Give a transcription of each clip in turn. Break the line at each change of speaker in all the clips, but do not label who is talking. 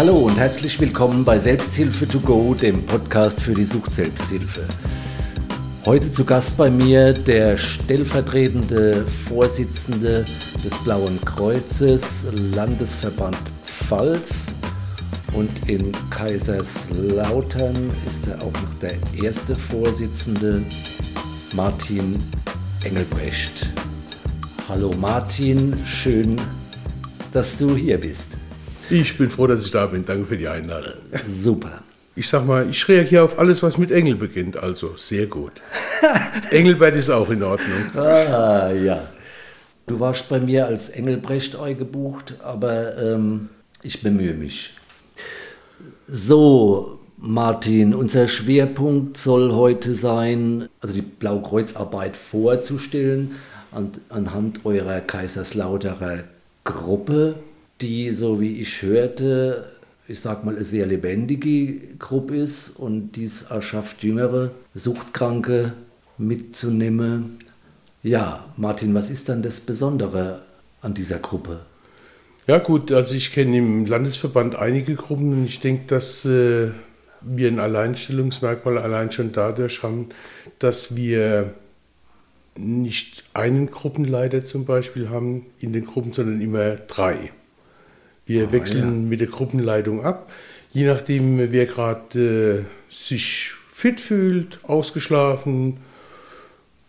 Hallo und herzlich willkommen bei Selbsthilfe to go, dem Podcast für die Sucht-Selbsthilfe. Heute zu Gast bei mir der stellvertretende Vorsitzende des Blauen Kreuzes, Landesverband Pfalz. Und in Kaiserslautern ist er auch noch der erste Vorsitzende, Martin Engelbrecht. Hallo Martin, schön, dass du hier bist.
Ich bin froh, dass ich da bin. Danke für die Einladung.
Super.
Ich sag mal, ich reagiere auf alles, was mit Engel beginnt. Also sehr gut. Engelbert ist auch in Ordnung.
Ah, ja. Du warst bei mir als Engelbrecht gebucht, aber ähm, ich bemühe mich. So, Martin, unser Schwerpunkt soll heute sein, also die Blaukreuzarbeit vorzustellen an, anhand eurer Kaiserslauterer Gruppe, die, so wie ich hörte, ich sag mal, eine sehr lebendige Gruppe ist und dies erschafft jüngere Suchtkranke mitzunehmen. Ja, Martin, was ist dann das Besondere an dieser Gruppe?
Ja gut, also ich kenne im Landesverband einige Gruppen und ich denke, dass äh, wir ein Alleinstellungsmerkmal allein schon dadurch haben, dass wir nicht einen Gruppenleiter zum Beispiel haben in den Gruppen, sondern immer drei. Wir ah, wechseln mit der Gruppenleitung ab, je nachdem, wer gerade äh, sich fit fühlt, ausgeschlafen,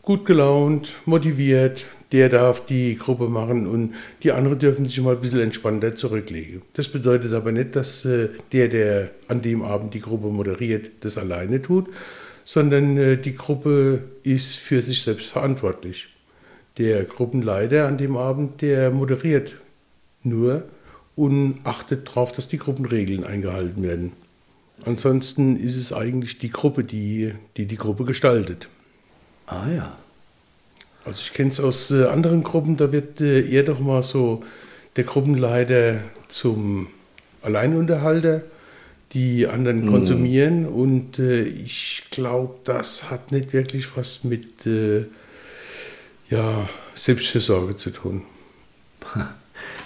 gut gelaunt, motiviert, der darf die Gruppe machen und die anderen dürfen sich mal ein bisschen entspannter zurücklegen. Das bedeutet aber nicht, dass äh, der, der an dem Abend die Gruppe moderiert, das alleine tut, sondern äh, die Gruppe ist für sich selbst verantwortlich. Der Gruppenleiter an dem Abend, der moderiert nur und achtet darauf, dass die Gruppenregeln eingehalten werden. Ansonsten ist es eigentlich die Gruppe, die die, die Gruppe gestaltet.
Ah ja.
Also ich kenne es aus äh, anderen Gruppen, da wird äh, eher doch mal so der Gruppenleiter zum Alleinunterhalter, die anderen mhm. konsumieren und äh, ich glaube, das hat nicht wirklich was mit äh, ja, Selbstfürsorge zu tun.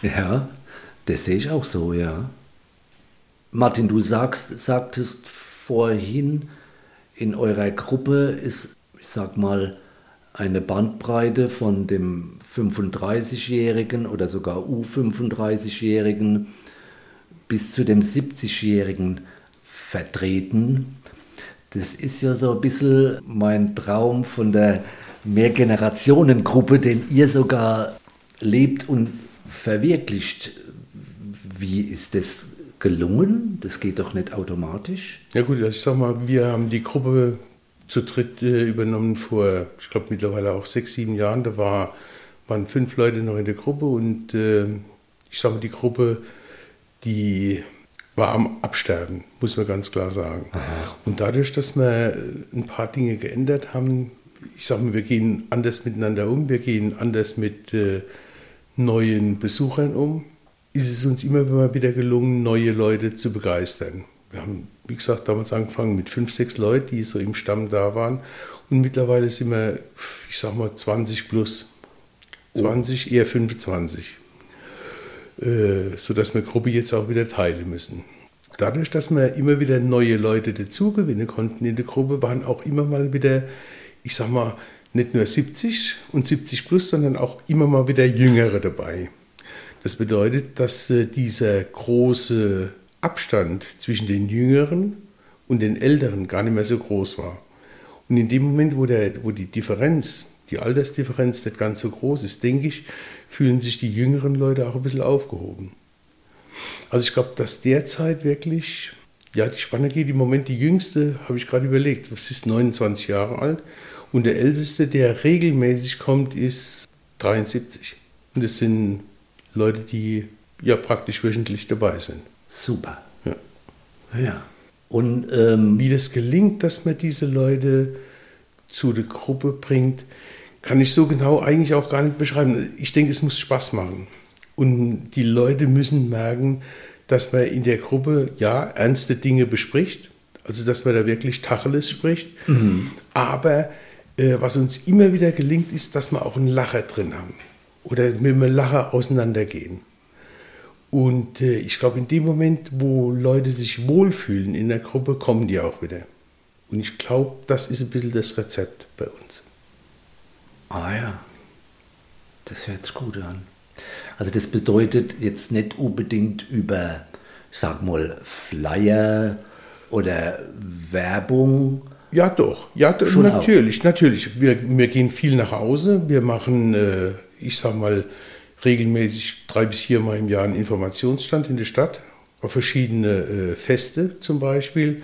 Ja, das sehe ich auch so, ja. Martin, du sagst, sagtest vorhin, in eurer Gruppe ist, ich sag mal, eine Bandbreite von dem 35-Jährigen oder sogar U35-Jährigen bis zu dem 70-Jährigen vertreten. Das ist ja so ein bisschen mein Traum von der Mehrgenerationengruppe, den ihr sogar lebt und verwirklicht. Wie ist das gelungen? Das geht doch nicht automatisch.
Ja gut, ich sag mal, wir haben die Gruppe zu dritt äh, übernommen vor, ich glaube mittlerweile auch sechs, sieben Jahren. Da war, waren fünf Leute noch in der Gruppe und äh, ich sage mal, die Gruppe, die war am Absterben, muss man ganz klar sagen. Aha. Und dadurch, dass wir ein paar Dinge geändert haben, ich sage mal, wir gehen anders miteinander um, wir gehen anders mit äh, neuen Besuchern um, ist es uns immer wieder gelungen, neue Leute zu begeistern. Wir haben, wie gesagt, damals angefangen mit fünf, sechs Leuten, die so im Stamm da waren. Und mittlerweile sind wir, ich sag mal, 20 plus. 20, oh. eher 25. Äh, sodass wir Gruppe jetzt auch wieder teilen müssen. Dadurch, dass wir immer wieder neue Leute dazugewinnen konnten in der Gruppe, waren auch immer mal wieder, ich sag mal, nicht nur 70 und 70 plus, sondern auch immer mal wieder Jüngere dabei. Das bedeutet, dass äh, dieser große Abstand zwischen den Jüngeren und den Älteren gar nicht mehr so groß war. Und in dem Moment, wo, der, wo die Differenz, die Altersdifferenz nicht ganz so groß ist, denke ich, fühlen sich die jüngeren Leute auch ein bisschen aufgehoben. Also ich glaube, dass derzeit wirklich, ja, die Spanne geht im Moment, die jüngste, habe ich gerade überlegt, was ist 29 Jahre alt und der älteste, der regelmäßig kommt, ist 73. Und das sind Leute, die ja praktisch wöchentlich dabei sind.
Super.
Ja.
ja. Und ähm,
wie das gelingt, dass man diese Leute zu der Gruppe bringt, kann ich so genau eigentlich auch gar nicht beschreiben. Ich denke, es muss Spaß machen. Und die Leute müssen merken, dass man in der Gruppe ja ernste Dinge bespricht, also dass man da wirklich Tacheles spricht. Mhm. Aber äh, was uns immer wieder gelingt, ist, dass wir auch einen Lacher drin haben oder mit einem Lacher auseinandergehen. Und äh, ich glaube, in dem Moment, wo Leute sich wohlfühlen in der Gruppe, kommen die auch wieder. Und ich glaube, das ist ein bisschen das Rezept bei uns.
Ah ja, das hört sich gut an. Also das bedeutet jetzt nicht unbedingt über, ich sag mal, Flyer oder Werbung.
Ja, doch. Ja, Schon natürlich, auch. natürlich. Wir, wir gehen viel nach Hause. Wir machen, äh, ich sag mal, regelmäßig drei bis viermal im Jahr einen Informationsstand in der Stadt, auf verschiedene äh, Feste zum Beispiel.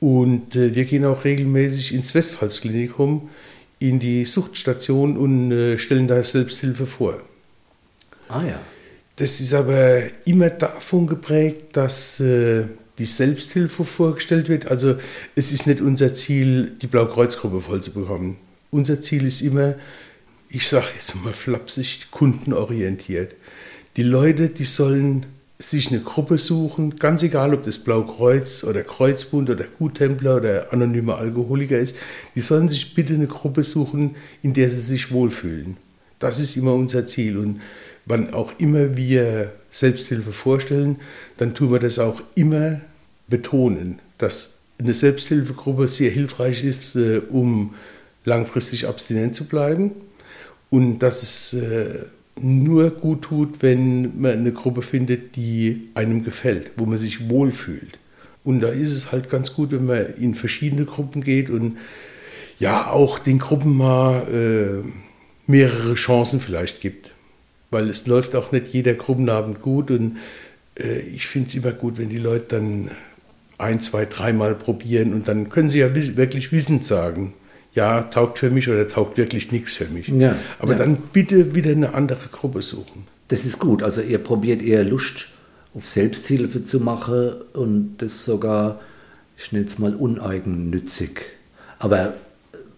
Und äh, wir gehen auch regelmäßig ins Westpfalzklinikum, in die Suchtstation und äh, stellen da Selbsthilfe vor.
Ah ja.
Das ist aber immer davon geprägt, dass äh, die Selbsthilfe vorgestellt wird. Also es ist nicht unser Ziel, die Blaukreuzgruppe voll zu bekommen. Unser Ziel ist immer, ich sage jetzt mal flapsig, kundenorientiert. Die Leute, die sollen sich eine Gruppe suchen, ganz egal, ob das Blaukreuz oder Kreuzbund oder Guttempler oder anonymer Alkoholiker ist, die sollen sich bitte eine Gruppe suchen, in der sie sich wohlfühlen. Das ist immer unser Ziel. Und wann auch immer wir Selbsthilfe vorstellen, dann tun wir das auch immer betonen, dass eine Selbsthilfegruppe sehr hilfreich ist, äh, um langfristig abstinent zu bleiben und dass es äh, nur gut tut, wenn man eine Gruppe findet, die einem gefällt, wo man sich wohlfühlt. Und da ist es halt ganz gut, wenn man in verschiedene Gruppen geht und ja, auch den Gruppen mal äh, mehrere Chancen vielleicht gibt. Weil es läuft auch nicht jeder Gruppenabend gut und äh, ich finde es immer gut, wenn die Leute dann ein, zwei, dreimal probieren und dann können sie ja wirklich wissend sagen, ja, taugt für mich oder taugt wirklich nichts für mich. Ja, Aber ja. dann bitte wieder eine andere Gruppe suchen.
Das ist gut. Also ihr probiert eher Lust auf Selbsthilfe zu machen und das sogar, ich nenne es mal, uneigennützig. Aber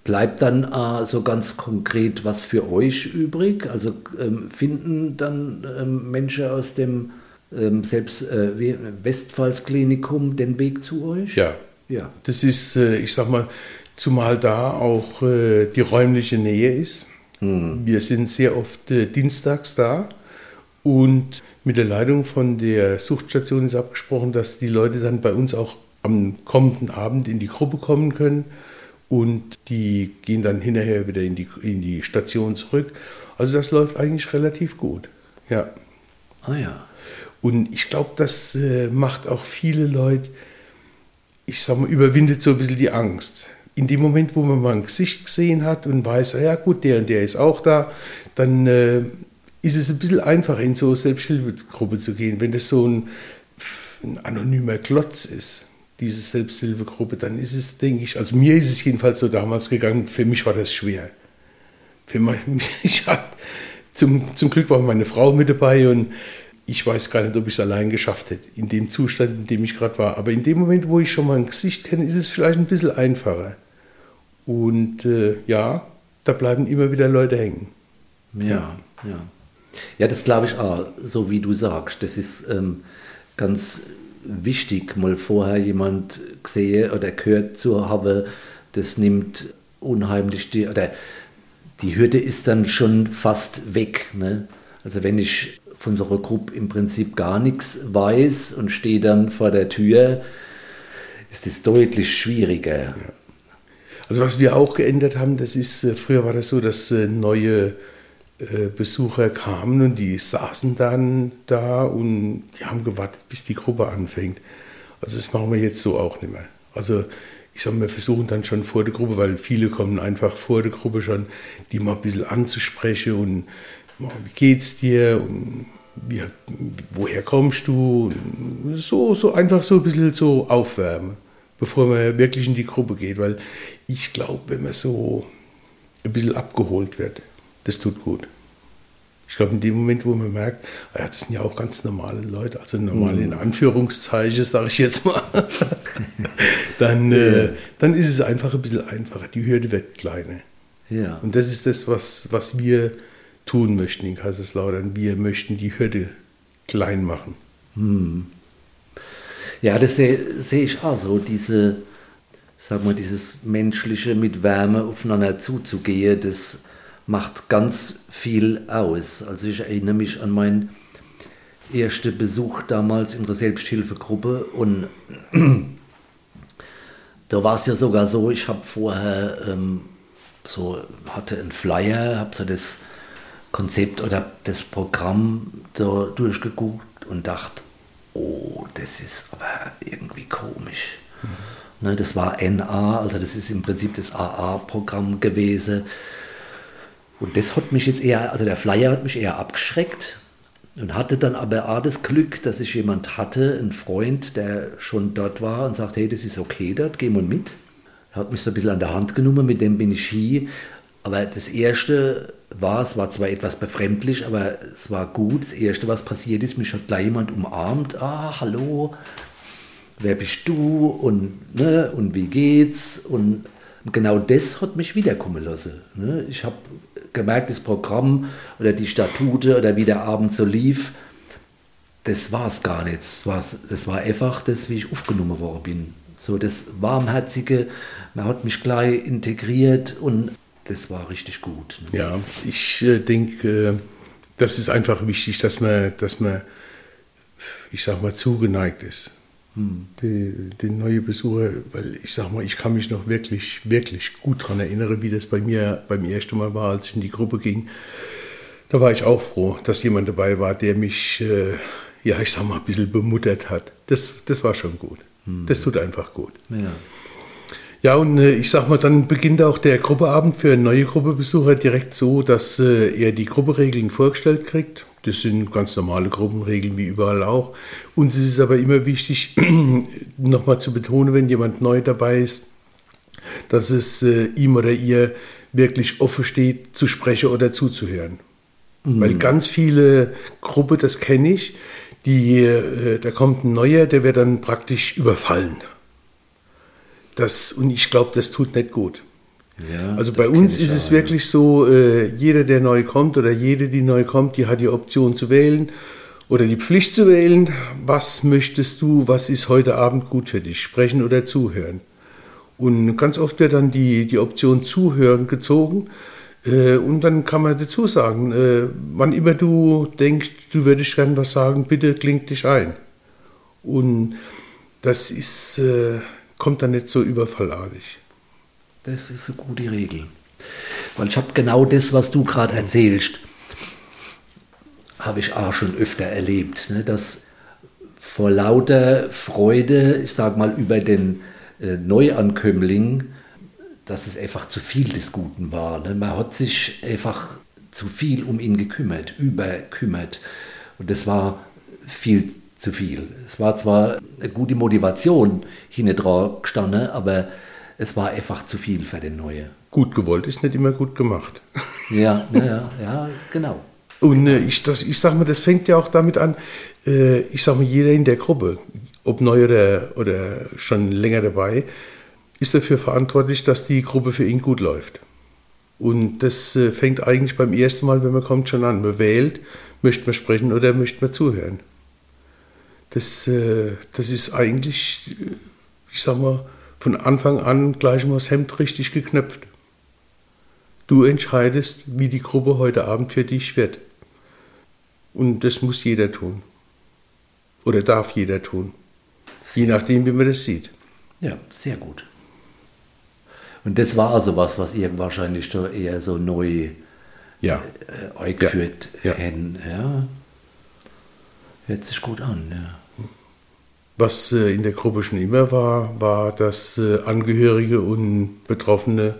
bleibt dann äh, so ganz konkret was für euch übrig? Also ähm, finden dann ähm, Menschen aus dem ähm, selbst äh, Westpfalzklinikum den Weg zu euch?
Ja. Ja. Das ist, äh, ich sag mal, zumal da auch äh, die räumliche Nähe ist. Mhm. Wir sind sehr oft äh, dienstags da und mit der Leitung von der Suchtstation ist abgesprochen, dass die Leute dann bei uns auch am kommenden Abend in die Gruppe kommen können und die gehen dann hinterher wieder in die, in die Station zurück. Also das läuft eigentlich relativ gut. Ja.
Ah ja.
Und ich glaube, das äh, macht auch viele Leute, ich sag mal, überwindet so ein bisschen die Angst in dem Moment, wo man mal ein Gesicht gesehen hat und weiß, ah ja gut, der und der ist auch da, dann äh, ist es ein bisschen einfacher, in so eine Selbsthilfegruppe zu gehen. Wenn das so ein, ein anonymer Klotz ist, diese Selbsthilfegruppe, dann ist es, denke ich, also mir ist es jedenfalls so damals gegangen, für mich war das schwer. Für mich hat, zum, zum Glück war meine Frau mit dabei und ich weiß gar nicht, ob ich es allein geschafft hätte, in dem Zustand, in dem ich gerade war. Aber in dem Moment, wo ich schon mal ein Gesicht kenne, ist es vielleicht ein bisschen einfacher. Und äh, ja, da bleiben immer wieder Leute hängen.
Ja, ja. Ja, das glaube ich auch, so wie du sagst. Das ist ähm, ganz wichtig, mal vorher jemand gesehen oder gehört zu haben, das nimmt unheimlich die, oder die Hürde ist dann schon fast weg. Ne? Also wenn ich von unserer Gruppe im Prinzip gar nichts weiß und stehe dann vor der Tür, ist es deutlich schwieriger. Ja.
Also was wir auch geändert haben, das ist, äh, früher war das so, dass äh, neue äh, Besucher kamen und die saßen dann da und die haben gewartet, bis die Gruppe anfängt. Also das machen wir jetzt so auch nicht mehr. Also ich sage, wir versuchen dann schon vor der Gruppe, weil viele kommen einfach vor der Gruppe schon, die mal ein bisschen anzusprechen und wie geht's dir und wie, woher kommst du? Und so, so einfach so ein bisschen so aufwärmen bevor man wirklich in die Gruppe geht. Weil ich glaube, wenn man so ein bisschen abgeholt wird, das tut gut. Ich glaube, in dem Moment, wo man merkt, ah ja, das sind ja auch ganz normale Leute, also normal in mhm. Anführungszeichen, sage ich jetzt mal, dann, äh, dann ist es einfach ein bisschen einfacher. Die Hürde wird kleiner.
Ja.
Und das ist das, was, was wir tun möchten in Kaiserslautern. Wir möchten die Hürde klein machen.
Hm. Ja, das sehe seh ich auch so, diese, sag mal, dieses menschliche mit Wärme aufeinander zuzugehen, das macht ganz viel aus. Also ich erinnere mich an mein erste Besuch damals in der Selbsthilfegruppe und da war es ja sogar so, ich habe vorher ähm, so, hatte einen Flyer, habe so das Konzept oder das Programm da durchgeguckt und dachte, oh, das ist aber irgendwie komisch. Mhm. Ne, das war NA, also das ist im Prinzip das AA-Programm gewesen. Und das hat mich jetzt eher, also der Flyer hat mich eher abgeschreckt und hatte dann aber auch das Glück, dass ich jemand hatte, einen Freund, der schon dort war und sagte, hey, das ist okay dort, geh mal mit. Er hat mich so ein bisschen an der Hand genommen, mit dem bin ich hier. Aber das Erste war, es war zwar etwas befremdlich, aber es war gut. Das Erste, was passiert ist, mich hat gleich jemand umarmt. Ah, hallo, wer bist du und, ne, und wie geht's? Und genau das hat mich wiederkommen lassen. Ne? Ich habe gemerkt, das Programm oder die Statute oder wie der Abend so lief, das war es gar nicht. Das, war einfach das, wie ich aufgenommen worden bin. So das Warmherzige, man hat mich gleich integriert und das war richtig gut.
Ne? Ja, ich äh, denke, äh, das ist einfach wichtig, dass man, dass man, ich sag mal, zugeneigt ist. Hm. Die, die neue Besucher, weil ich sag mal, ich kann mich noch wirklich, wirklich gut daran erinnern, wie das bei mir beim ersten Mal war, als ich in die Gruppe ging. Da war ich auch froh, dass jemand dabei war, der mich, äh, ja, ich sag mal, ein bisschen bemuttert hat. Das, das war schon gut. Hm. Das tut einfach gut.
Ja.
Ja, und äh, ich sag mal, dann beginnt auch der Gruppeabend für neue Gruppebesucher direkt so, dass äh, er die Grupperegeln vorgestellt kriegt. Das sind ganz normale Gruppenregeln wie überall auch. Uns ist es aber immer wichtig, nochmal zu betonen, wenn jemand neu dabei ist, dass es äh, ihm oder ihr wirklich offen steht, zu sprechen oder zuzuhören. Mhm. Weil ganz viele Gruppen, das kenne ich, die, äh, da kommt ein Neuer, der wird dann praktisch überfallen. Das, und ich glaube, das tut nicht gut. Ja, also bei uns ist es wirklich so, äh, jeder, der neu kommt oder jede, die neu kommt, die hat die Option zu wählen oder die Pflicht zu wählen. Was möchtest du, was ist heute Abend gut für dich? Sprechen oder zuhören? Und ganz oft wird dann die, die Option zuhören gezogen. Äh, und dann kann man dazu sagen, äh, wann immer du denkst, du würdest gerne was sagen, bitte klingt dich ein. Und das ist, äh, kommt dann nicht so überfallartig.
Das ist eine gute Regel. Weil ich habe genau das, was du gerade erzählst, habe ich auch schon öfter erlebt, ne? dass vor lauter Freude, ich sage mal, über den äh, Neuankömmling, dass es einfach zu viel des Guten war. Ne? Man hat sich einfach zu viel um ihn gekümmert, überkümmert. Und das war viel zu viel. Es war zwar eine gute Motivation hinten dran gestanden, aber es war einfach zu viel für den Neue.
Gut gewollt ist nicht immer gut gemacht.
Ja, ja, ja, ja genau.
Und äh, ich, das, ich sage mal, das fängt ja auch damit an, äh, ich sage mal, jeder in der Gruppe, ob neu oder, oder schon länger dabei, ist dafür verantwortlich, dass die Gruppe für ihn gut läuft. Und das äh, fängt eigentlich beim ersten Mal, wenn man kommt, schon an. Man wählt, möchte man sprechen oder möchte man zuhören. Das, äh, das ist eigentlich, äh, ich sag mal, von Anfang an gleich mal das Hemd richtig geknöpft. Du entscheidest, wie die Gruppe heute Abend für dich wird. Und das muss jeder tun. Oder darf jeder tun. Je nachdem, wie man das sieht.
Ja, sehr gut. Und das war also was, was ihr wahrscheinlich eher so neu
ja.
äh, eingeführt ja. ja. hätten. Ja. Hört sich gut an, ja.
Was äh, in der Gruppe schon immer war, war, dass äh, Angehörige und Betroffene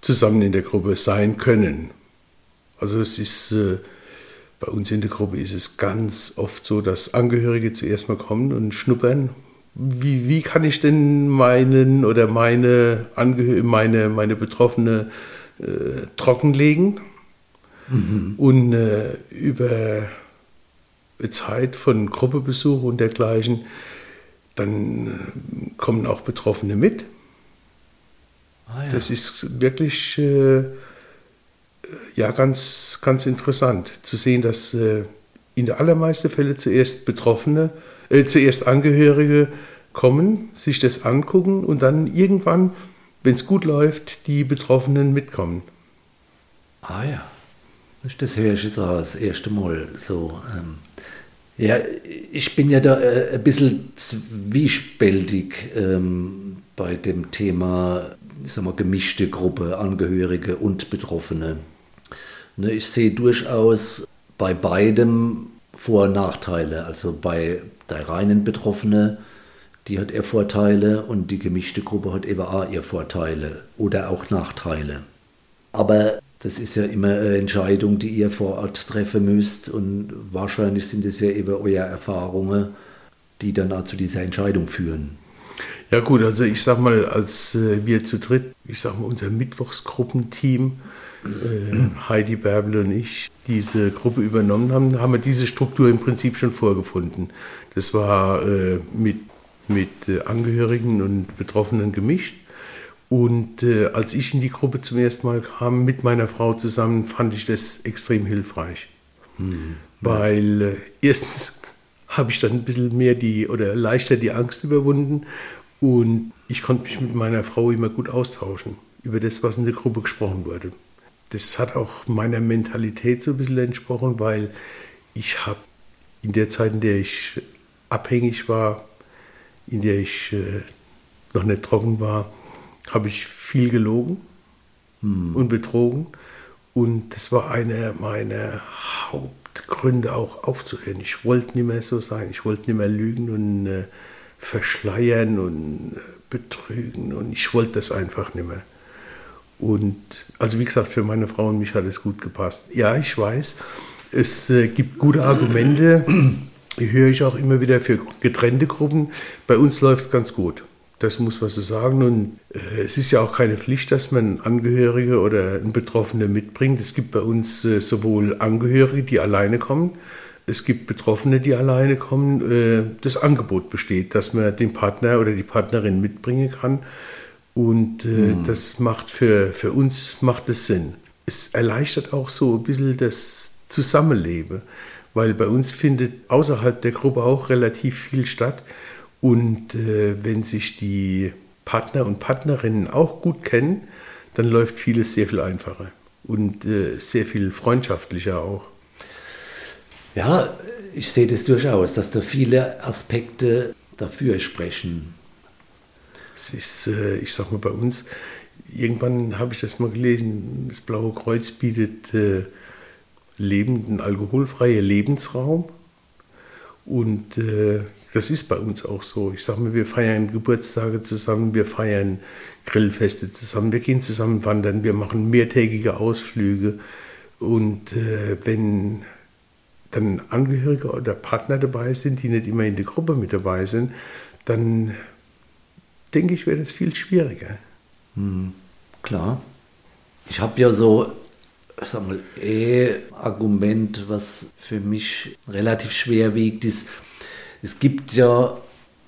zusammen in der Gruppe sein können. Also es ist äh, bei uns in der Gruppe ist es ganz oft so, dass Angehörige zuerst mal kommen und schnuppern. Wie, wie kann ich denn meinen oder meine Angehörige, meine, meine Betroffene äh, trockenlegen? Mhm. Und äh, über Zeit von Gruppebesuch und dergleichen dann äh, kommen auch Betroffene mit. Ah, ja. Das ist wirklich äh, ja, ganz, ganz interessant zu sehen, dass äh, in der allermeisten Fälle zuerst Betroffene, äh, zuerst Angehörige kommen, sich das angucken und dann irgendwann, wenn es gut läuft, die Betroffenen mitkommen.
Ah ja, das höre ich jetzt auch das erste Mal so. Ähm Ja, ich bin ja da äh, ein bisschen zwiespältig ähm, bei dem Thema, ich sag mal, gemischte Gruppe, Angehörige und Betroffene. Ne, ich sehe durchaus bei beidem Vor- und Nachteile. Also bei der reinen Betroffene, die hat eher Vorteile und die gemischte Gruppe hat eben auch ihre Vorteile oder auch Nachteile. Aber das ist ja immer eine Entscheidung, die ihr vor Ort treffen müsst und wahrscheinlich sind es ja eben eure Erfahrungen, die dann auch zu dieser Entscheidung führen.
Ja gut, also ich sag mal, als äh, wir zu dritt, ich sag mal, unser Mittwochsgruppenteam, äh, Heidi Bärbel und ich, diese Gruppe übernommen haben, haben wir diese Struktur im Prinzip schon vorgefunden. Das war äh, mit, mit äh, Angehörigen und Betroffenen gemischt. Und äh, als ich in die Gruppe zum ersten Mal kam, mit meiner Frau zusammen, fand ich das extrem hilfreich. Hm. Weil äh, erstens habe ich dann ein bisschen mehr die oder leichter die Angst überwunden und ich konnte mich mit meiner Frau immer gut austauschen über das, was in der Gruppe gesprochen wurde. Das hat auch meiner Mentalität so ein bisschen entsprochen, weil ich habe in der Zeit, in der ich abhängig war, in der ich äh, noch nicht trocken war, habe ich viel gelogen hm. und betrogen. Und das war einer meiner Hauptgründe auch aufzuhören. Ich wollte nicht mehr so sein. Ich wollte nicht mehr lügen und äh, verschleiern und äh, betrügen. Und ich wollte das einfach nicht mehr. Und also wie gesagt, für meine Frau und mich hat es gut gepasst. Ja, ich weiß, es äh, gibt gute Argumente, die höre ich auch immer wieder für getrennte Gruppen. Bei uns läuft es ganz gut. Das muss man so sagen. Und äh, es ist ja auch keine Pflicht, dass man Angehörige oder einen Betroffenen mitbringt. Es gibt bei uns äh, sowohl Angehörige, die alleine kommen, es gibt Betroffene, die alleine kommen. Äh, das Angebot besteht, dass man den Partner oder die Partnerin mitbringen kann. Und mhm. das macht für, für uns macht es Sinn. Es erleichtert auch so ein bisschen das Zusammenleben, weil bei uns findet außerhalb der Gruppe auch relativ viel statt. Und äh, wenn sich die Partner und Partnerinnen auch gut kennen, dann läuft vieles sehr viel einfacher und äh, sehr viel freundschaftlicher auch.
Ja, ich sehe das durchaus, dass da viele Aspekte dafür sprechen.
Es ist, äh, ich sag mal, bei uns, irgendwann habe ich das mal gelesen, das Blaue Kreuz bietet äh, lebenden, alkoholfreie Lebensraum. Und äh, das ist bei uns auch so. Ich sage mal, wir feiern Geburtstage zusammen, wir feiern Grillfeste zusammen, wir gehen zusammen wandern, wir machen mehrtägige Ausflüge. Und äh, wenn dann Angehörige oder Partner dabei sind, die nicht immer in der Gruppe mit dabei sind, dann denke ich, wäre das viel schwieriger.
Hm, klar. Ich habe ja so sag mal, eh Argument, was für mich relativ schwer wiegt, ist, es gibt ja,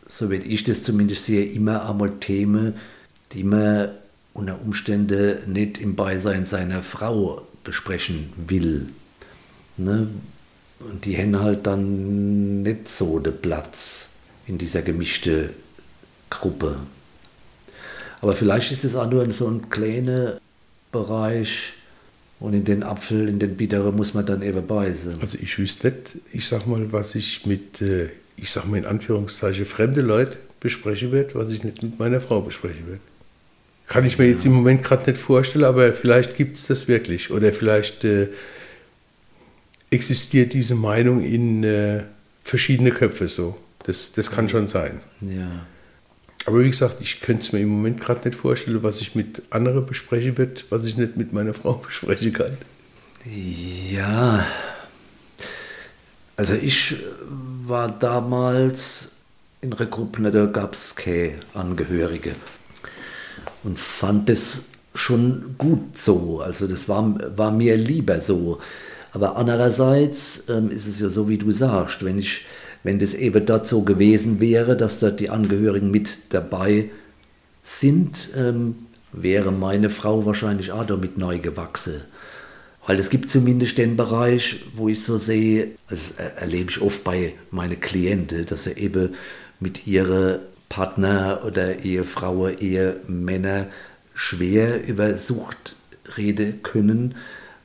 so wie ich das zumindest sehe, immer einmal Themen, die man unter Umständen nicht im Beisein seiner Frau besprechen will. Ne? Und die haben halt dann nicht so den Platz in dieser gemischten Gruppe. Aber vielleicht ist es auch nur so ein kleiner Bereich, und in den Apfel, in den Bittere muss man dann eben beißen.
Also ich wüsste nicht, ich sag mal, was ich mit, äh, ich sag mal in Anführungszeichen, fremde Leute besprechen werde, was ich nicht mit meiner Frau besprechen werde. Kann ich mir jetzt im Moment gerade nicht vorstellen, aber vielleicht gibt es das wirklich. Oder vielleicht äh, existiert diese Meinung in äh, verschiedene Köpfe so. Das, das kann schon sein.
Ja.
Aber wie gesagt, ich könnte es mir im Moment gerade nicht vorstellen, was ich mit anderen besprechen wird, was ich nicht mit meiner Frau besprechen kann.
Ja, also ich war damals in einer Gruppe, da gab es keine Angehörige und fand es schon gut so. Also das war, war mir lieber so. Aber andererseits ähm, ist es ja so, wie du sagst, wenn ich wenn das eben dort so gewesen wäre, dass dort die Angehörigen mit dabei sind, ähm, wäre meine Frau wahrscheinlich auch damit neu gewachsen. Weil es gibt zumindest den Bereich, wo ich so sehe, das erlebe ich oft bei meinen Klienten, dass sie eben mit ihren Partner oder Ehefrau, Ehemänner schwer über Sucht reden können,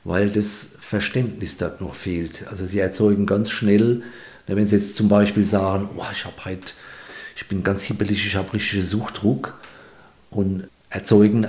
weil das Verständnis dort noch fehlt. Also sie erzeugen ganz schnell Wenn sie jetzt zum Beispiel sagen, oh, ich habe halt, ich bin ganz hibbelig, ich habe richtige Suchtdruck und erzeugen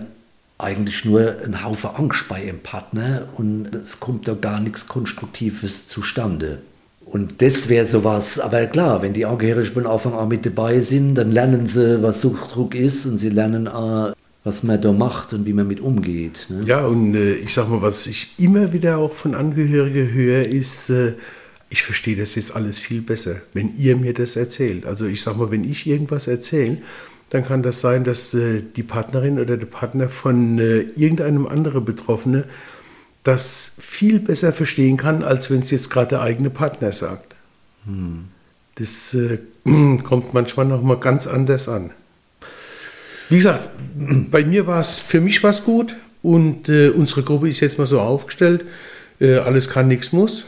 eigentlich nur einen Haufen Angst bei ihrem Partner und es kommt da gar nichts Konstruktives zustande. Und das wäre sowas, aber klar, wenn die Angehörigen von Anfang an mit dabei sind, dann lernen sie, was Suchtdruck ist und sie lernen auch, was man da macht und wie man mit umgeht. Ne?
Ja, und äh, ich sag mal, was ich immer wieder auch von Angehörigen höre, ist, äh, ich verstehe das jetzt alles viel besser, wenn ihr mir das erzählt. Also ich sag mal, wenn ich irgendwas erzähle, dann kann das sein, dass äh, die Partnerin oder der Partner von äh, irgendeinem anderen Betroffenen das viel besser verstehen kann, als wenn es jetzt gerade der eigene Partner sagt. Hm. Das äh, kommt manchmal noch mal ganz anders an. Wie gesagt, bei mir war es, für mich war es gut und äh, unsere Gruppe ist jetzt mal so aufgestellt, äh, alles kann, nichts muss.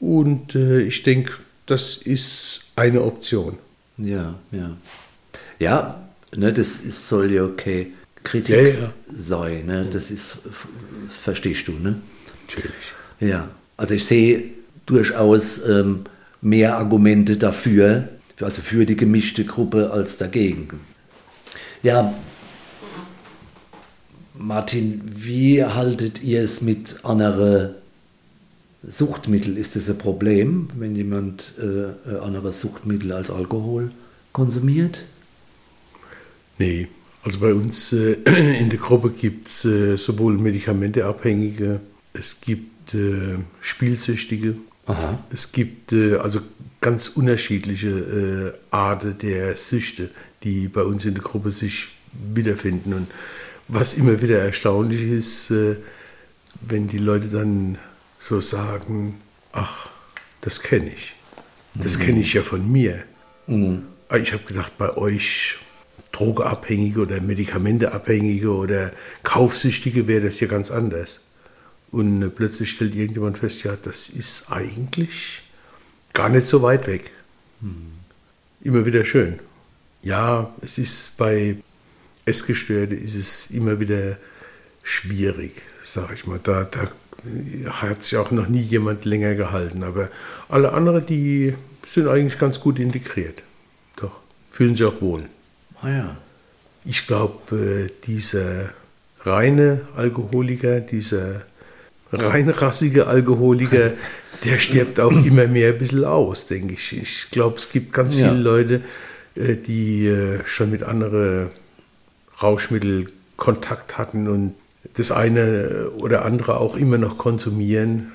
Und äh, ich denke, das ist eine Option.
Ja, ja. Ja, ne, das ist, soll ja okay Kritik ja, ja. sein. Ne? Das ist, verstehst du, ne?
Natürlich.
Ja, also ich sehe durchaus ähm, mehr Argumente dafür, also für die gemischte Gruppe als dagegen. Ja, Martin, wie haltet ihr es mit anderen Suchtmitteln? Ist das ein Problem, wenn jemand äh, andere Suchtmittel als Alkohol konsumiert?
Nee, also bei uns äh, in der Gruppe gibt es äh, sowohl Medikamenteabhängige, es gibt äh, Spielsüchtige, Aha. es gibt äh, also ganz unterschiedliche äh, Arten der Süchte, die bei uns in der Gruppe sich wiederfinden. Und was immer wieder erstaunlich ist, äh, wenn die Leute dann so sagen, ach, das kenne ich. Das mhm. kenne ich ja von mir. Mhm. Ich habe gedacht, bei euch Drogeabhängige oder Medikamenteabhängige oder Kaufsüchtige wäre das ja ganz anders. Und äh, plötzlich stellt irgendjemand fest, ja, das ist eigentlich gar nicht so weit weg. Mhm. Immer wieder schön. Ja, es ist bei Essgestörten ist es immer wieder schwierig, sage ich mal. Da, da hat sich auch noch nie jemand länger gehalten. Aber alle anderen, die sind eigentlich ganz gut integriert. Doch, fühlen sich auch wohl.
Ah ja.
Ich glaube, äh, dieser reine Alkoholiker, dieser reinrassige Alkoholiker, der stirbt auch immer mehr ein bisschen aus, denke ich. Ich glaube, es gibt ganz ja. viele Leute, äh, die äh, schon mit anderen Rauschmitteln Kontakt hatten und das eine oder andere auch immer noch konsumieren.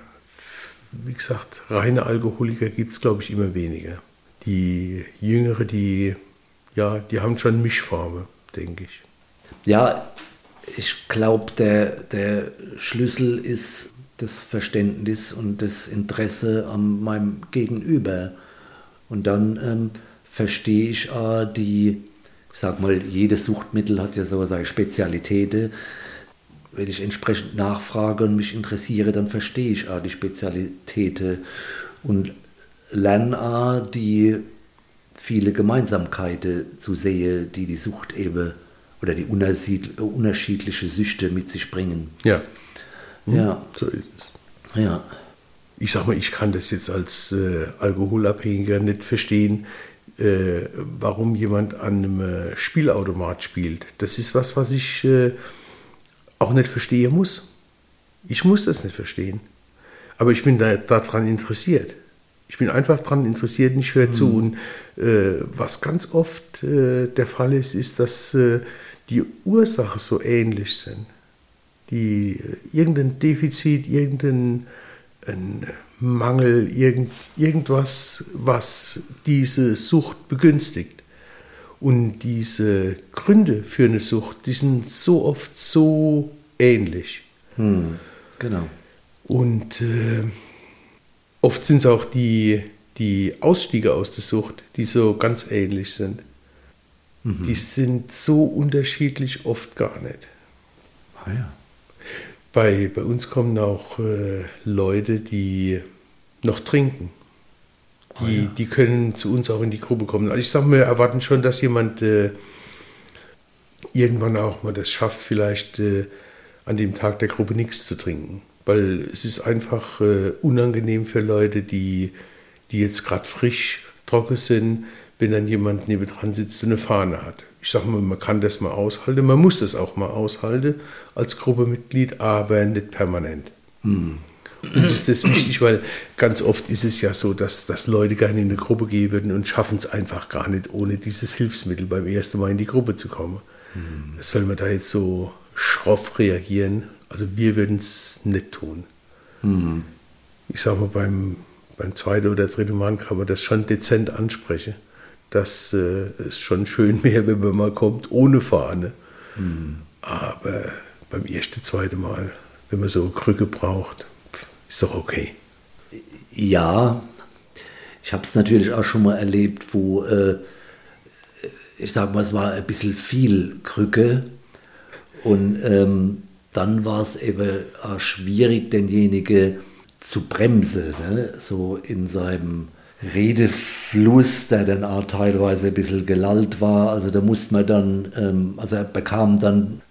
Wie gesagt, reine Alkoholiker gibt es, glaube ich, immer weniger. Die Jüngere, die, ja, die haben schon Mischformen, denke ich.
Ja, ich glaube, der, der Schlüssel ist das Verständnis und das Interesse an meinem Gegenüber. Und dann ähm, verstehe ich äh, die, ich sag mal, jedes Suchtmittel hat ja so seine Spezialitäten. Wenn ich entsprechend nachfrage und mich interessiere, dann verstehe ich auch die Spezialitäten und lerne auch die viele Gemeinsamkeiten zu sehen, die die Sucht eben oder die unterschiedliche Süchte mit sich bringen.
Ja.
Hm, ja.
So ist es.
Ja.
Ich sag mal, ich kann das jetzt als äh, Alkoholabhängiger nicht verstehen, äh, warum jemand an einem äh, Spielautomat spielt. Das ist was, was ich äh, auch nicht verstehen muss. Ich muss das nicht verstehen. Aber ich bin da, daran interessiert. Ich bin einfach daran interessiert und ich höre mhm. zu. Und äh, was ganz oft äh, der Fall ist, ist, dass äh, die Ursachen so ähnlich sind. Die irgendein Defizit, irgendein Mangel, irgend, irgendwas, was diese Sucht begünstigt. Und diese Gründe für eine Sucht, die sind so oft so ähnlich.
Hm, genau.
Und äh, oft sind es auch die, die Ausstiege aus der Sucht, die so ganz ähnlich sind. Mhm. Die sind so unterschiedlich oft gar nicht.
Ah ja.
Bei, bei uns kommen auch äh, Leute, die noch trinken. Die, ja. die können zu uns auch in die Gruppe kommen. Also ich sage, wir erwarten schon, dass jemand äh, irgendwann auch mal das schafft, vielleicht äh, an dem Tag der Gruppe nichts zu trinken. Weil es ist einfach äh, unangenehm für Leute, die die jetzt gerade frisch trocken sind, wenn dann jemand nebendran sitzt und eine Fahne hat. Ich sage mal, man kann das mal aushalten, man muss das auch mal aushalten als Gruppemitglied, aber nicht permanent. Mhm. Uns ist das wichtig, weil ganz oft ist es ja so, dass, dass Leute gerne in eine Gruppe gehen würden und schaffen es einfach gar nicht, ohne dieses Hilfsmittel beim ersten Mal in die Gruppe zu kommen. Mhm. Soll man da jetzt so schroff reagieren? Also wir würden es nicht tun. Mhm. Ich sage mal, beim, beim zweiten oder dritten Mann kann man das schon dezent ansprechen. Dass äh, es schon schön wäre, wenn man mal kommt ohne Fahne. Mhm. Aber beim ersten, zweiten Mal, wenn man so eine Krücke braucht, ist doch okay.
Ja, ich habe es natürlich auch schon mal erlebt, wo äh, ich sage mal, es war ein bisschen viel Krücke und ähm, dann war es eben auch schwierig, denjenige zu bremsen, ne? so in seinem Redefluss, der dann auch teilweise ein bisschen gelallt war. Also da musste man dann, ähm, also er bekam dann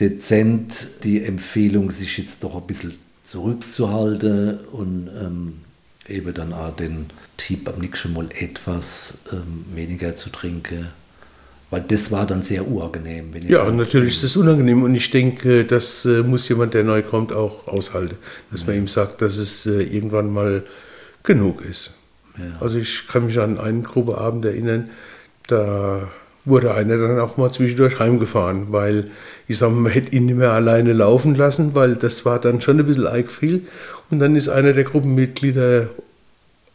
dezent die Empfehlung, sich jetzt doch ein bisschen zurückzuhalten und ähm, eben dann auch den Tipp am nächsten Mal etwas ähm, weniger zu trinken. Weil das war dann sehr unangenehm.
ja, natürlich ist das unangenehm und ich denke, das äh, muss jemand, der neu kommt, auch aushalten. Dass mhm. man ihm sagt, dass es äh, irgendwann mal genug ist. Ja. Also ich kann mich an einen Gruppeabend erinnern, da wurde einer dann auch mal zwischendurch heimgefahren, weil ich sage, man hätte ihn nicht mehr alleine laufen lassen, weil das war dann schon ein bisschen arg viel. Und dann ist einer der Gruppenmitglieder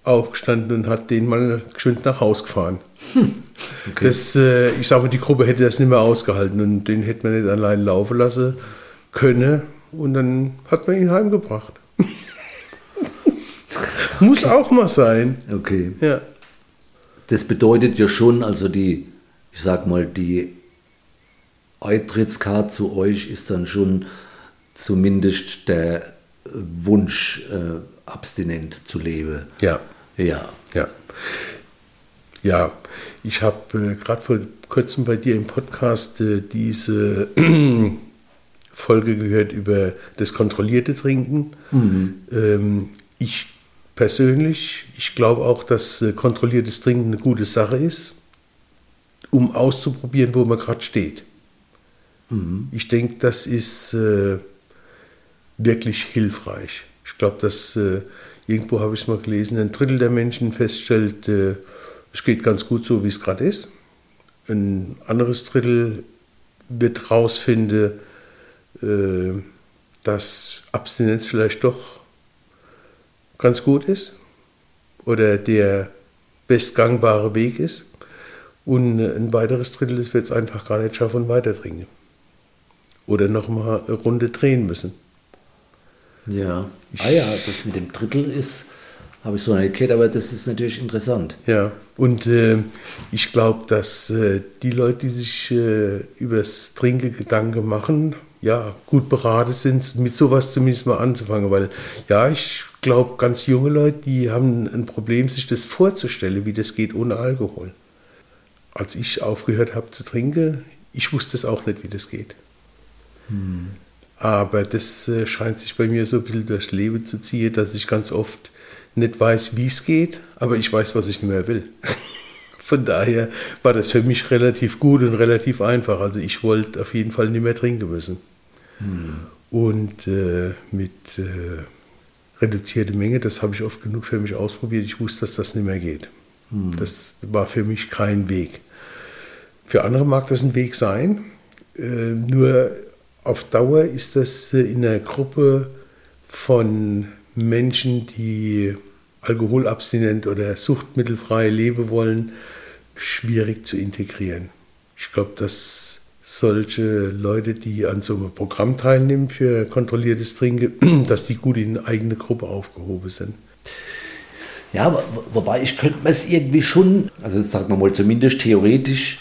aufgestanden und hat den mal geschwind nach Haus gefahren. Hm. Okay. Das, äh, ich sage, die Gruppe hätte das nicht mehr ausgehalten und den hätte man nicht allein laufen lassen können. Und dann hat man ihn heimgebracht. Muss auch mal sein.
Okay. Ja. Das bedeutet ja schon, also die, ich sag mal, die Eintrittskarte zu euch ist dann schon zumindest der Wunsch, äh, abstinent zu leben.
Ja. Ja. Ja. Ja, ich habe äh, gerade vor kurzem bei dir im Podcast äh, diese Folge gehört über das kontrollierte Trinken. Mhm. Ähm, ich persönlich, ich glaube auch, dass äh, kontrolliertes Trinken eine gute Sache ist, um auszuprobieren, wo man gerade steht. Mhm. Ich denke, das ist äh, wirklich hilfreich. Ich glaube, dass äh, irgendwo habe ich es mal gelesen, ein Drittel der Menschen feststellt, äh, es geht ganz gut so, wie es gerade ist. Ein anderes Drittel wird rausfinden, äh, dass Abstinenz vielleicht doch ganz gut ist oder der bestgangbare Weg ist. Und ein weiteres Drittel wird es einfach gar nicht schaffen und weiter trinken. Oder nochmal eine Runde drehen müssen.
Ja. ah ja, das mit dem Drittel ist, habe ich so nicht gehört, aber das ist natürlich interessant.
Ja, und äh, ich glaube, dass äh, die Leute, die sich äh, über das Trinken Gedanken machen, ja, gut beraten sind, mit sowas zumindest mal anzufangen. Weil, ja, ich glaube, ganz junge Leute, die haben ein Problem, sich das vorzustellen, wie das geht ohne Alkohol. Als ich aufgehört habe zu trinken, ich wusste es auch nicht, wie das geht. Hm. Aber das äh, scheint sich bei mir so ein bisschen durchs Leben zu ziehen, dass ich ganz oft nicht weiß, wie es geht, aber ich weiß, was ich nicht mehr will. Von daher war das für mich relativ gut und relativ einfach. Also ich wollte auf jeden Fall nicht mehr trinken müssen. Hm. Und äh, mit äh, reduzierter Menge, das habe ich oft genug für mich ausprobiert. Ich wusste, dass das nicht mehr geht. Hm. Das war für mich kein Weg. Für andere mag das ein Weg sein. Äh, nur auf Dauer ist das äh, in einer Gruppe von Menschen, die alkoholabstinent oder suchtmittelfrei leben wollen, schwierig zu integrieren. Ich glaube, dass solche Leute, die an so einem Programm teilnehmen für kontrolliertes Trinken, dass die gut in eine eigene Gruppe aufgehoben sind.
Ja, wobei ich könnte mir es irgendwie schon, also sagen wir mal zumindest theoretisch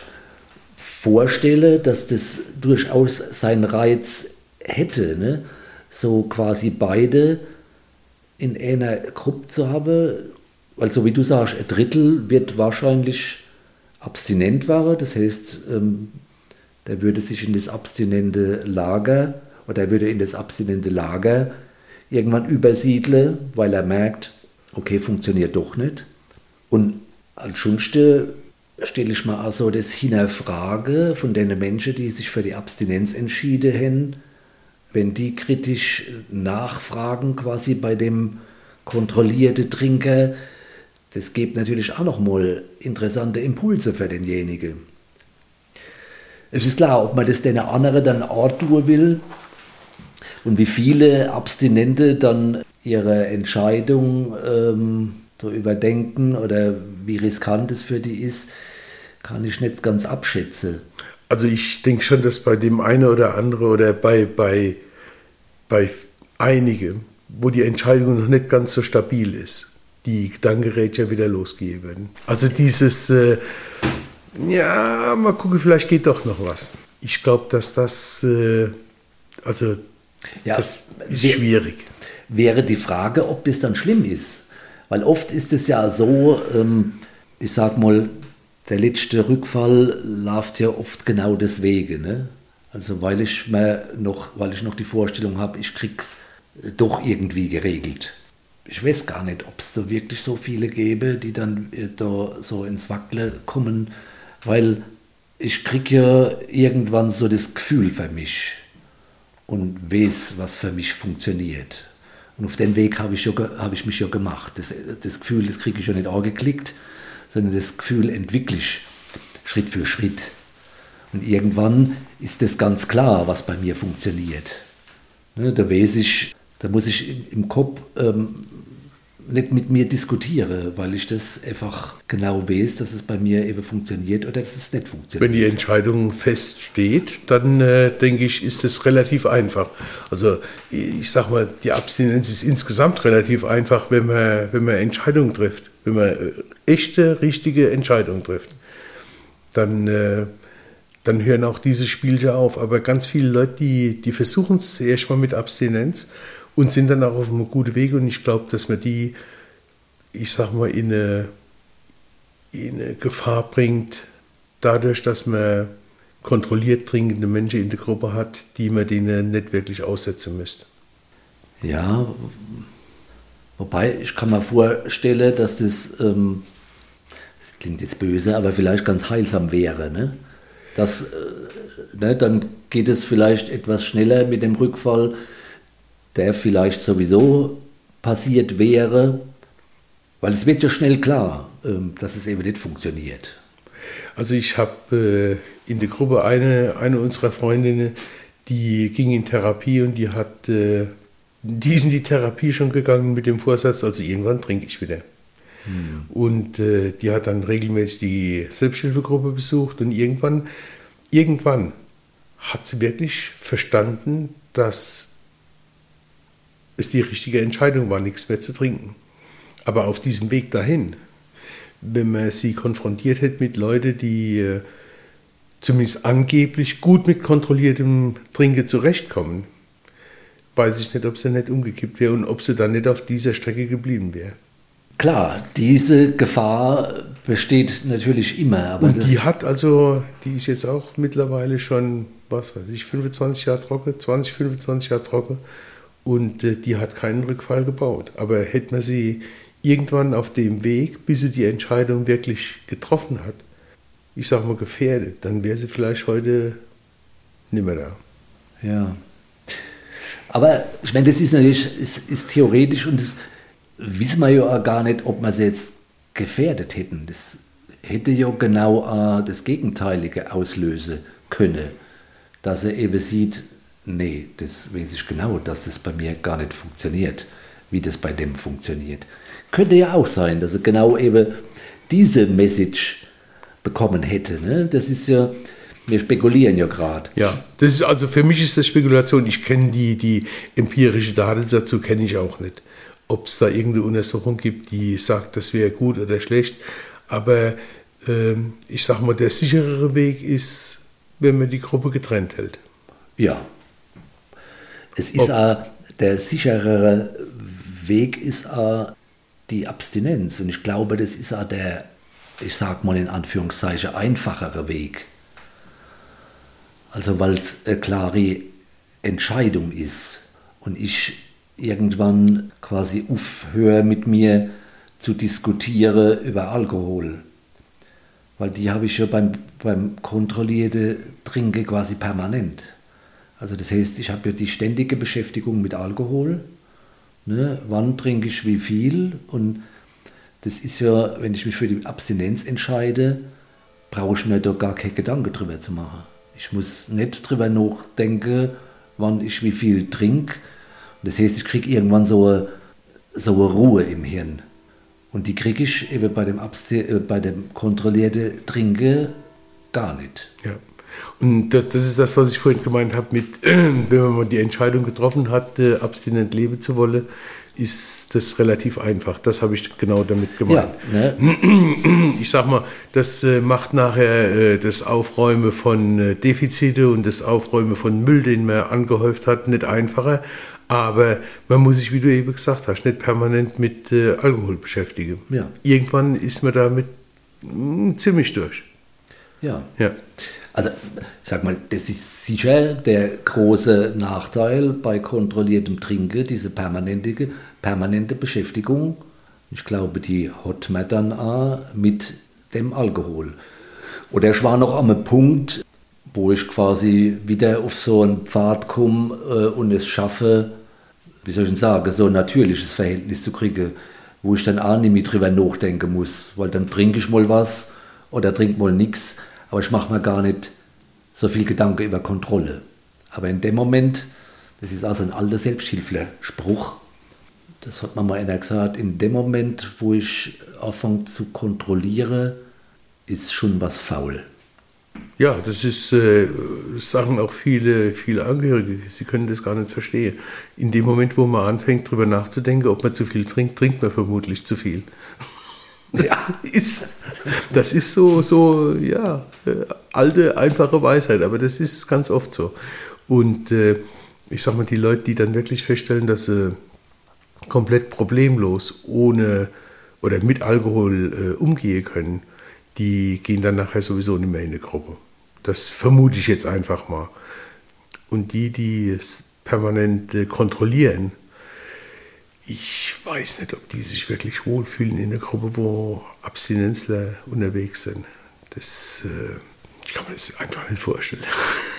vorstellen, dass das durchaus seinen Reiz hätte, ne? so quasi beide in einer Gruppe zu haben, weil so wie du sagst, ein Drittel wird wahrscheinlich abstinent waren, das heißt, ähm, der würde sich in das abstinente Lager oder er würde in das abstinente Lager irgendwann übersiedeln, weil er merkt, okay, funktioniert doch nicht. Und ansonsten stelle ich mir auch so das Hinterfrage von den Menschen, die sich für die Abstinenz entschieden haben, wenn die kritisch nachfragen quasi bei dem kontrollierten Trinker, das gibt natürlich auch nochmal interessante Impulse für denjenigen. Es ist klar, ob man das den anderen dann auch tun will und wie viele Abstinente dann ihre Entscheidung ähm, so überdenken oder wie riskant es für die ist, kann ich nicht ganz abschätzen.
Also ich denke schon, dass bei dem einen oder anderen oder bei, bei, bei einigen, wo die Entscheidung noch nicht ganz so stabil ist, die Gedankenräder wieder losgehen würden. Also dieses, äh, ja, mal gucken, vielleicht geht doch noch was. Ich glaube, dass das, äh, also ja, das ist wär, schwierig.
Wäre die Frage, ob das dann schlimm ist. Weil oft ist es ja so, ähm, ich sag mal, der letzte Rückfall läuft ja oft genau deswegen. Ne? Also weil ich mir noch, weil ich noch die Vorstellung habe, ich krieg's doch irgendwie geregelt. Ich weiß gar nicht, ob es da wirklich so viele gäbe, die dann äh, da so ins Wackle kommen, weil ich kriege ja irgendwann so das Gefühl für mich und weiß, was für mich funktioniert. Und auf den Weg habe ich, ja, hab ich mich ja gemacht. Das, das Gefühl, das kriege ich ja nicht angeklickt, sondern das Gefühl entwickle ich Schritt für Schritt. Und irgendwann ist das ganz klar, was bei mir funktioniert. Ne, da weiß ich, da muss ich im Kopf ähm, nicht mit mir diskutieren, weil ich das einfach genau weiß, dass es bei mir eben funktioniert oder dass es nicht funktioniert.
Wenn die Entscheidung feststeht, dann äh, denke ich, ist es relativ einfach. Also ich sage mal, die Abstinenz ist insgesamt relativ einfach, wenn man, wenn man Entscheidungen trifft, wenn man äh, echte, richtige Entscheidungen trifft. Dann, äh, dann hören auch diese Spielchen auf. Aber ganz viele Leute, die, die versuchen es erst mal mit Abstinenz und sind dann auch auf einem guten Weg. Und ich glaube, dass man die, ich sag mal, in eine, in eine Gefahr bringt, dadurch, dass man kontrolliert trinkende Menschen in der Gruppe hat, die man denen nicht wirklich aussetzen müsste.
Ja, wobei ich kann mir vorstellen, dass das, ähm, das klingt jetzt böse, aber vielleicht ganz heilsam wäre. Ne? Dass, äh, ne, dann geht es vielleicht etwas schneller mit dem Rückfall der vielleicht sowieso passiert wäre, weil es wird ja schnell klar, ähm, dass es eben nicht funktioniert.
Also ich habe äh, in der Gruppe eine, eine unserer Freundinnen, die ging in Therapie und die hat, äh, die ist in die Therapie schon gegangen mit dem Vorsatz, also irgendwann trinke ich wieder. Hm. Und äh, die hat dann regelmäßig die Selbsthilfegruppe besucht und irgendwann, irgendwann hat sie wirklich verstanden, dass es die richtige Entscheidung war, nichts mehr zu trinken. Aber auf diesem Weg dahin, wenn man sie konfrontiert hätte mit Leuten, die äh, zumindest angeblich gut mit kontrolliertem Trinken zurechtkommen, weiß ich nicht, ob sie nicht umgekippt wäre und ob sie dann nicht auf dieser Strecke geblieben wäre.
Klar, diese Gefahr besteht natürlich immer.
und die hat also, die ist jetzt auch mittlerweile schon, was weiß ich, 25 Jahre trocken, 20, 25 Jahre trocken. Und äh, die hat keinen Rückfall gebaut. Aber hätte man sie irgendwann auf dem Weg, bis sie die Entscheidung wirklich getroffen hat, ich sage mal gefährdet, dann wäre sie vielleicht heute nicht mehr da.
Ja. Aber ich meine, das ist natürlich ist, ist theoretisch und das wissen wir ja auch gar nicht, ob wir sie jetzt gefährdet hätten. Das hätte ja genau äh, das Gegenteilige auslösen können, dass er eben sieht, nee, das weiß ich genau, dass das bei mir gar nicht funktioniert, wie das bei dem funktioniert. Könnte ja auch sein, dass er genau eben diese Message bekommen hätte. Ne? Das ist ja, wir spekulieren ja gerade.
Ja, das ist also für mich ist das Spekulation. Ich kenne die, die empirische Daten dazu kenne ich auch nicht. Ob es da irgendeine Untersuchung gibt, die sagt, das wäre gut oder schlecht. Aber ähm, ich sage mal, der sicherere Weg ist, wenn man die Gruppe getrennt hält.
Ja, es ist auch, der sicherere Weg ist auch die Abstinenz. Und ich glaube, das ist auch der, ich sag mal in Anführungszeichen, einfachere Weg. Also weil es eine klare Entscheidung ist und ich irgendwann quasi aufhöre mit mir zu diskutieren über Alkohol. Weil die habe ich ja beim, beim kontrollierten Trinken quasi permanent. Also das heißt, ich habe ja die ständige Beschäftigung mit Alkohol. Ne? Wann trinke ich wie viel? Und das ist ja, wenn ich mich für die Abstinenz entscheide, brauche ich mir da gar keine Gedanken drüber zu machen. Ich muss nicht drüber nachdenken, wann ich wie viel trinke. Das heißt, ich kriege irgendwann so eine, so eine Ruhe im Hirn. Und die kriege ich eben bei dem, Abste äh, bei dem kontrollierten Trinken gar nicht.
Ja. Und das, das, ist das, was ich vorhin gemeint habe, mit, wenn man mal die Entscheidung getroffen hat, äh, abstinent leben zu wollen, ist das relativ einfach. Das habe ich genau damit gemeint. Ja, ne? Ich sag mal, das äh, macht nachher äh, das Aufräumen von äh, Defizite und das Aufräumen von Müll, den man angehäuft hat, nicht einfacher. Aber man muss sich, wie du eben gesagt hast, nicht permanent mit äh, Alkohol beschäftigen. Ja. Irgendwann ist man damit mh, hm, ziemlich durch.
Ja. ja. Also, ich sag mal, das ist sicher der große Nachteil bei kontrolliertem Trinken, diese permanente, permanente Beschäftigung. Ich glaube, die hat man dann auch mit dem Alkohol. Oder ich war noch am Punkt, wo ich quasi wieder auf so einen Pfad komme äh, und es schaffe, wie soll ich sagen, so ein natürliches Verhältnis zu kriegen, wo ich dann auch nicht mehr drüber nachdenken muss, weil dann trinke ich mal was oder trinke mal nichts aber ich mache mir gar nicht so viel Gedanken über Kontrolle. Aber in dem Moment, das ist also ein alter Selbsthilfespruch, das hat man mal einer gesagt, in dem Moment, wo ich anfange zu kontrollieren, ist schon was faul.
Ja, das ist, äh, sagen auch viele, viele Angehörige, sie können das gar nicht verstehen. In dem Moment, wo man anfängt, darüber nachzudenken, ob man zu viel trinkt, trinkt man vermutlich zu viel. Das, ja. ist, das ist so, so, ja, äh, alte, einfache Weisheit, aber das ist ganz oft so. Und äh, ich sag mal, die Leute, die dann wirklich feststellen, dass sie komplett problemlos ohne oder mit Alkohol äh, umgehen können, die gehen dann nachher sowieso nicht mehr in eine Gruppe. Das vermute ich jetzt einfach mal. Und die, die es permanent äh, kontrollieren, ich weiß nicht, ob die sich wirklich wohlfühlen in einer Gruppe, wo Abstinenzler unterwegs sind. Das, äh, ich kann mir das einfach nicht vorstellen.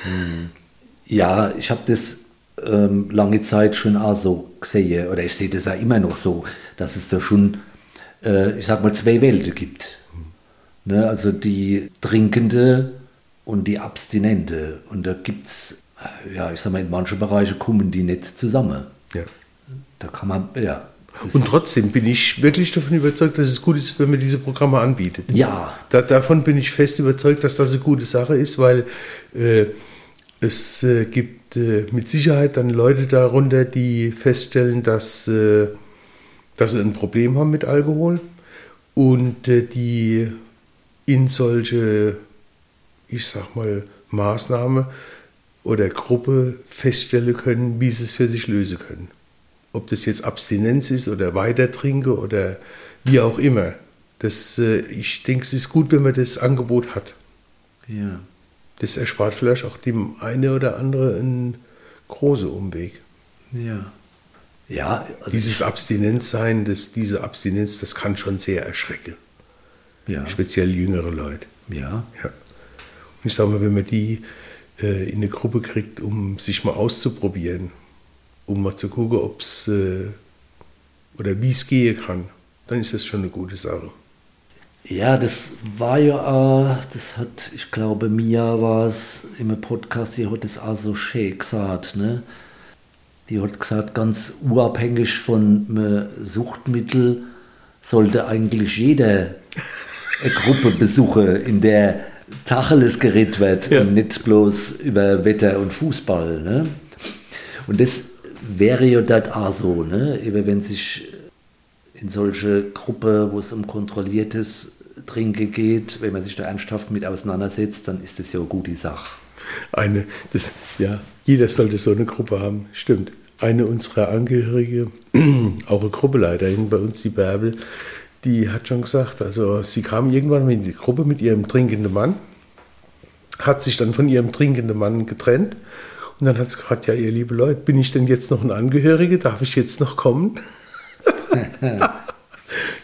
Hm. Ja, ich habe das ähm, lange Zeit schon auch so gesehen, oder ich sehe das auch immer noch so, dass es da schon, äh, ich sag mal, zwei Welten gibt. Ne, also die Trinkende und die Abstinente. Und da gibt es, ja, ich sag mal, in manchen Bereichen kommen die nicht zusammen. Ja. Da kann man, ja.
Und trotzdem bin ich wirklich davon überzeugt, dass es gut ist, wenn man diese Programme anbietet.
Ja.
Da, davon bin ich fest überzeugt, dass das eine gute Sache ist, weil äh, es äh, gibt äh, mit Sicherheit dann Leute darunter, die feststellen, dass, äh, dass sie ein Problem haben mit Alkohol und äh, die in solche, ich sag mal, Maßnahme oder Gruppe feststellen können, wie sie es für sich lösen können ob das jetzt Abstinenz ist oder Weitertrinke oder wie auch immer. Das, äh, ich denke, es ist gut, wenn man das Angebot hat.
Ja.
Das erspart vielleicht auch dem eine oder andere einen großen Umweg.
Ja. Ja,
also Dieses Abstinenzsein, das, diese Abstinenz, das kann schon sehr erschrecken. Ja. Speziell jüngere Leute.
Ja.
ja. Und ich sage mal, wenn man die äh, in eine Gruppe kriegt, um sich mal auszuprobieren, um mal zu gucken, ob es äh, oder wie es gehen kann, dann ist das schon eine gute Sache.
Ja, das war ja, äh, das hat, ich glaube, Mia war es im Podcast, die hat das auch so schön gesagt, ne? Die hat gesagt, ganz unabhängig von einem Suchtmittel sollte eigentlich jeder eine Gruppe besuchen, in der Tacheles geredet wird ja. und nicht bloß über Wetter und Fußball. Ne? Und das wäre ja das auch so, ne? Eben wenn sich in solche Gruppe, wo es um kontrolliertes Trinken geht, wenn man sich da ernsthaft mit auseinandersetzt, dann ist das ja eine gute Sache.
Eine, das, ja, jeder sollte so eine Gruppe haben, stimmt. Eine unserer Angehörige, auch eine Gruppeleiterin bei uns, die Bärbel, die hat schon gesagt, also sie kam irgendwann in die Gruppe mit ihrem trinkenden Mann, hat sich dann von ihrem trinkenden Mann getrennt und dann hat sie gefragt, ja, ihr liebe Leute, bin ich denn jetzt noch ein Angehöriger? Darf ich jetzt noch kommen?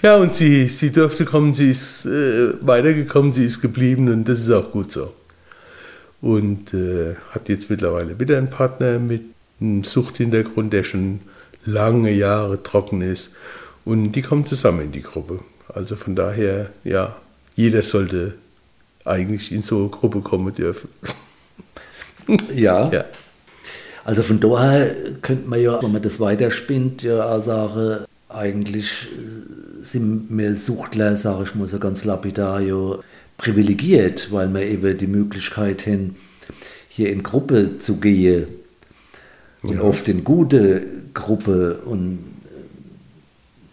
Ja, und sie, sie durfte kommen, sie ist äh, weitergekommen, sie ist geblieben und das ist auch gut so. Und äh, hat jetzt mittlerweile wieder einen Partner mit einem Suchthintergrund, der schon lange Jahre trocken ist. Und die kommen zusammen in die Gruppe. Also von daher, ja, jeder sollte eigentlich in so eine Gruppe kommen dürfen.
Ja. ja. Also von daher könnte man ja, wenn man das weiterspinnt, ja auch sagen, eigentlich sind wir Suchtler, sage ich mal so ganz lapidar, ja privilegiert, weil wir eben die Möglichkeit haben, hier in Gruppe zu gehen. Und ja. oft in gute Gruppe und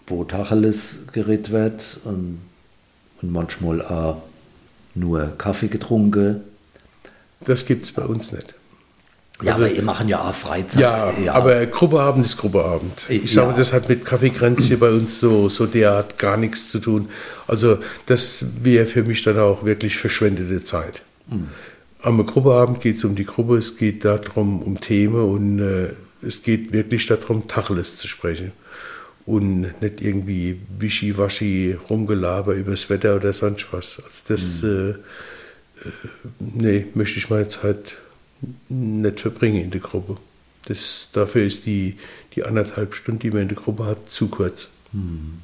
wo Tacheles geredet wird und, und manchmal auch nur Kaffee getrunken.
Das gibt es bei uns nicht.
Ja, also, aber ihr machen ja auch Freizeit.
Ja, ja. aber Gruppeabend ist Gruppeabend. Ich ja. sage, das hat mit Kaffeekränzchen bei uns so, so derart gar nichts zu tun. Also das wäre für mich dann auch wirklich verschwendete Zeit. Mhm. Am Gruppeabend geht es um die Gruppe, es geht darum, um Themen und äh, es geht wirklich darum, Tacheles zu sprechen. Und nicht irgendwie wischiwaschi rumgelaber übers Wetter oder sonst was. Also das, mhm. äh, äh, nee, möchte ich meine Zeit nicht verbringen in der Gruppe. Das, dafür ist die, die anderthalb Stunden, die man in der Gruppe hat, zu kurz. Hm.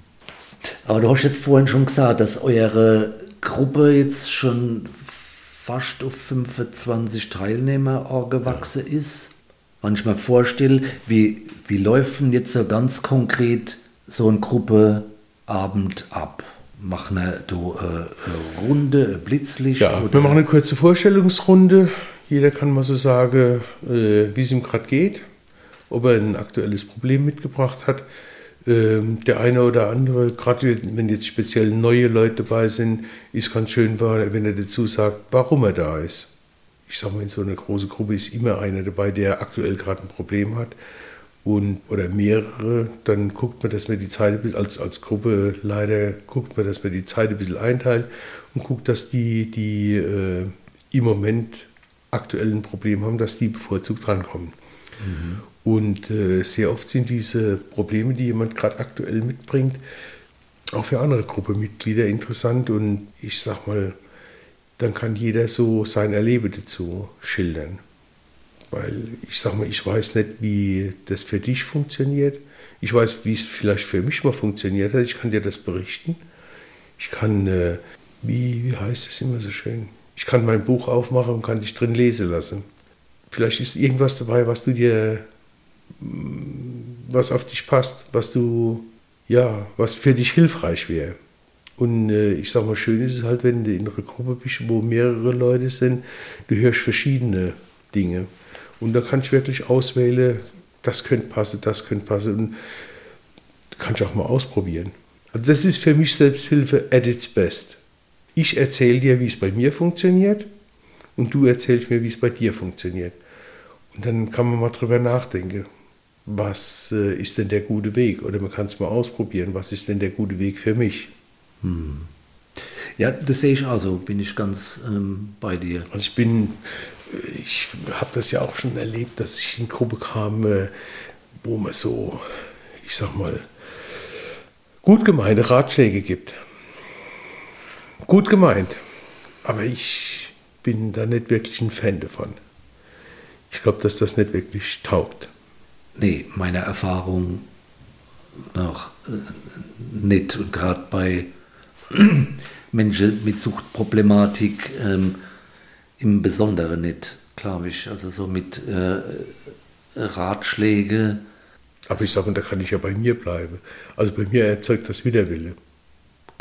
Aber du hast jetzt vorhin schon gesagt, dass eure Gruppe jetzt schon fast auf 25 Teilnehmer gewachsen ja. ist. Manchmal vorstelle, wie, wie läuft denn jetzt so ganz konkret so eine Gruppe Abend ab? Machen wir da eine Runde, ein Blitzlicht?
Ja, oder? wir machen eine kurze Vorstellungsrunde jeder kann mal so sagen, äh, wie es ihm gerade geht, ob er ein aktuelles Problem mitgebracht hat. Ähm, der eine oder andere, gerade wenn jetzt speziell neue Leute dabei sind, ist ganz schön, wenn er dazu sagt, warum er da ist. Ich sage mal, in so einer großen Gruppe ist immer einer dabei, der aktuell gerade ein Problem hat. Und, oder mehrere, dann guckt man, dass man die Zeit als, als Gruppe leider guckt man, dass man die Zeit ein bisschen einteilt und guckt, dass die, die äh, im Moment aktuell ein Problem haben, dass die bevorzugt drankommen. Mhm. Und äh, sehr oft sind diese Probleme, die jemand gerade aktuell mitbringt, auch für andere Gruppenmitglieder interessant. Und ich sag mal, dann kann jeder so sein Erleben dazu schildern. Weil ich sag mal, ich weiß nicht, wie das für dich funktioniert. Ich weiß, wie es vielleicht für mich mal funktioniert hat. Ich kann dir das berichten. Ich kann, äh, wie, wie heißt es immer so schön? Ich kann mein Buch aufmachen und kann dich drin lesen lassen. Vielleicht ist irgendwas dabei, was du dir, mm, was auf dich passt, was du, ja, was für dich hilfreich wäre. Und äh, ich sag mal, schön ist es halt, wenn du in einer Gruppe bist, wo mehrere Leute sind, du hörst verschiedene Dinge. Und da kann ich wirklich auswählen, das könnte passen, das könnte passen. Und kannst auch mal ausprobieren. Also das ist für mich Selbsthilfe at its best. Ich erzähle dir, wie es bei mir funktioniert und du erzählst mir, wie es bei dir funktioniert. Und dann kann man mal drüber nachdenken, was äh, ist denn der gute Weg? Oder man kann es mal ausprobieren, was ist denn der gute Weg für mich? Hm.
Ja, das sehe ich also, bin ich ganz ähm, bei dir.
Also ich bin, ich habe das ja auch schon erlebt, dass ich in Gruppe kam, äh, wo man so, ich sag mal, gut gemeinte Ratschläge gibt gut gemeint. Aber ich bin da nicht wirklich ein Fan davon. Ich glaube, dass das nicht wirklich taugt.
Nee, meine Erfahrung noch äh, nicht. Und gerade bei Menschen mit Suchtproblematik ähm, im Besonderen nicht, glaube ich. Also so mit äh, Ratschläge.
Aber ich sage, da kann ich ja bei mir bleiben. Also bei mir erzeugt das Widerwille.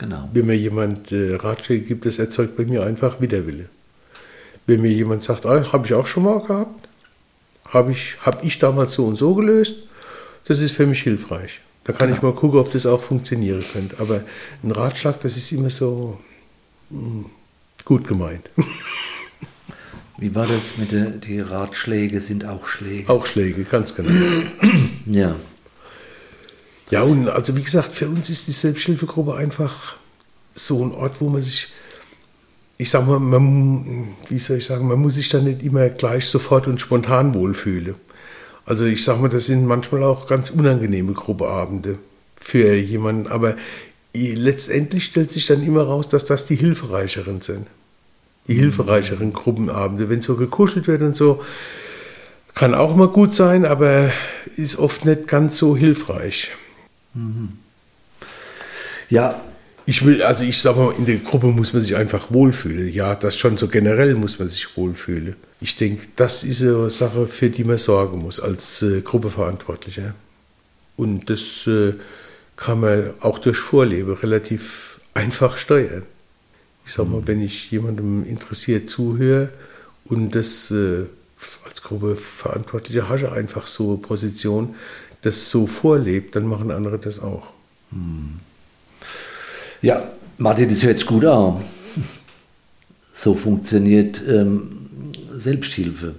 Genau.
Wenn mir jemand äh, Ratschläge gibt, das erzeugt bei mir einfach Widerwille. Wenn mir jemand sagt, ah, habe ich auch schon mal gehabt, habe ich, hab ich damals so und so gelöst, das ist für mich hilfreich. Da kann genau. ich mal gucken, ob das auch funktionieren könnte. Aber ein Ratschlag, das ist immer so mh, hm, gut gemeint.
Wie war das mit den die Ratschläge sind auch Schläge?
Auch Schläge, ganz genau.
ja.
Ja, und also wie gesagt, für uns ist die Selbsthilfegruppe einfach so ein Ort, wo man sich, ich sag mal, man, wie soll ich sagen, man muss sich da nicht immer gleich sofort und spontan wohlfühlen. Also ich sag mal, das sind manchmal auch ganz unangenehme Gruppeabende für jemanden, aber letztendlich stellt sich dann immer raus, dass das die hilfreicheren sind. Die hilfreicheren Gruppenabende. Wenn so gekuschelt wird und so, kann auch mal gut sein, aber ist oft nicht ganz so hilfreich.
Ja,
Ich will, also ich sag mal, in der Gruppe muss man sich einfach wohlfühlen. Ja, das schon so generell muss man sich wohlfühlen. Ich denke, das ist eine Sache, für die man sorgen muss als äh, Gruppeverantwortlicher. Und das äh, kann man auch durch Vorleben relativ einfach steuern. Ich sag mal, wenn ich jemandem interessiert zuhöre und das äh, als Gruppeverantwortlicher hast du einfach so eine Position, das so vorlebt, dann machen andere das auch.
Ja, Martin, das hört sich gut an. So funktioniert ähm, Selbsthilfe.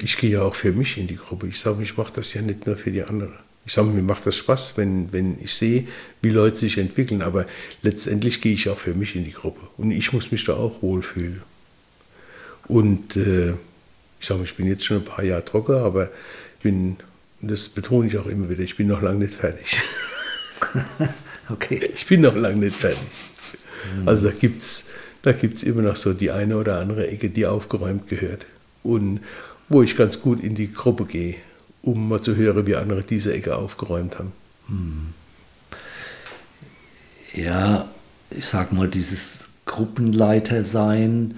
Ich gehe ja auch für mich in die Gruppe. Ich sage, ich mache das ja nicht nur für die andere. Ich sage, mir macht das Spaß, wenn, wenn ich sehe, wie Leute sich entwickeln. Aber letztendlich gehe ich auch für mich in die Gruppe. Und ich muss mich da auch wohlfühlen. Und äh, ich sage, ich bin jetzt schon ein paar Jahre trocken, aber ich bin, und das betone ich auch immer wieder, ich bin noch lange nicht fertig.
Okay.
Ich bin noch lange nicht fertig. Also da gibt es da gibt's immer noch so die eine oder andere Ecke, die aufgeräumt gehört. Und wo ich ganz gut in die Gruppe gehe, um mal zu hören, wie andere diese Ecke aufgeräumt haben.
Ja, ich sag mal, dieses Gruppenleiter-Sein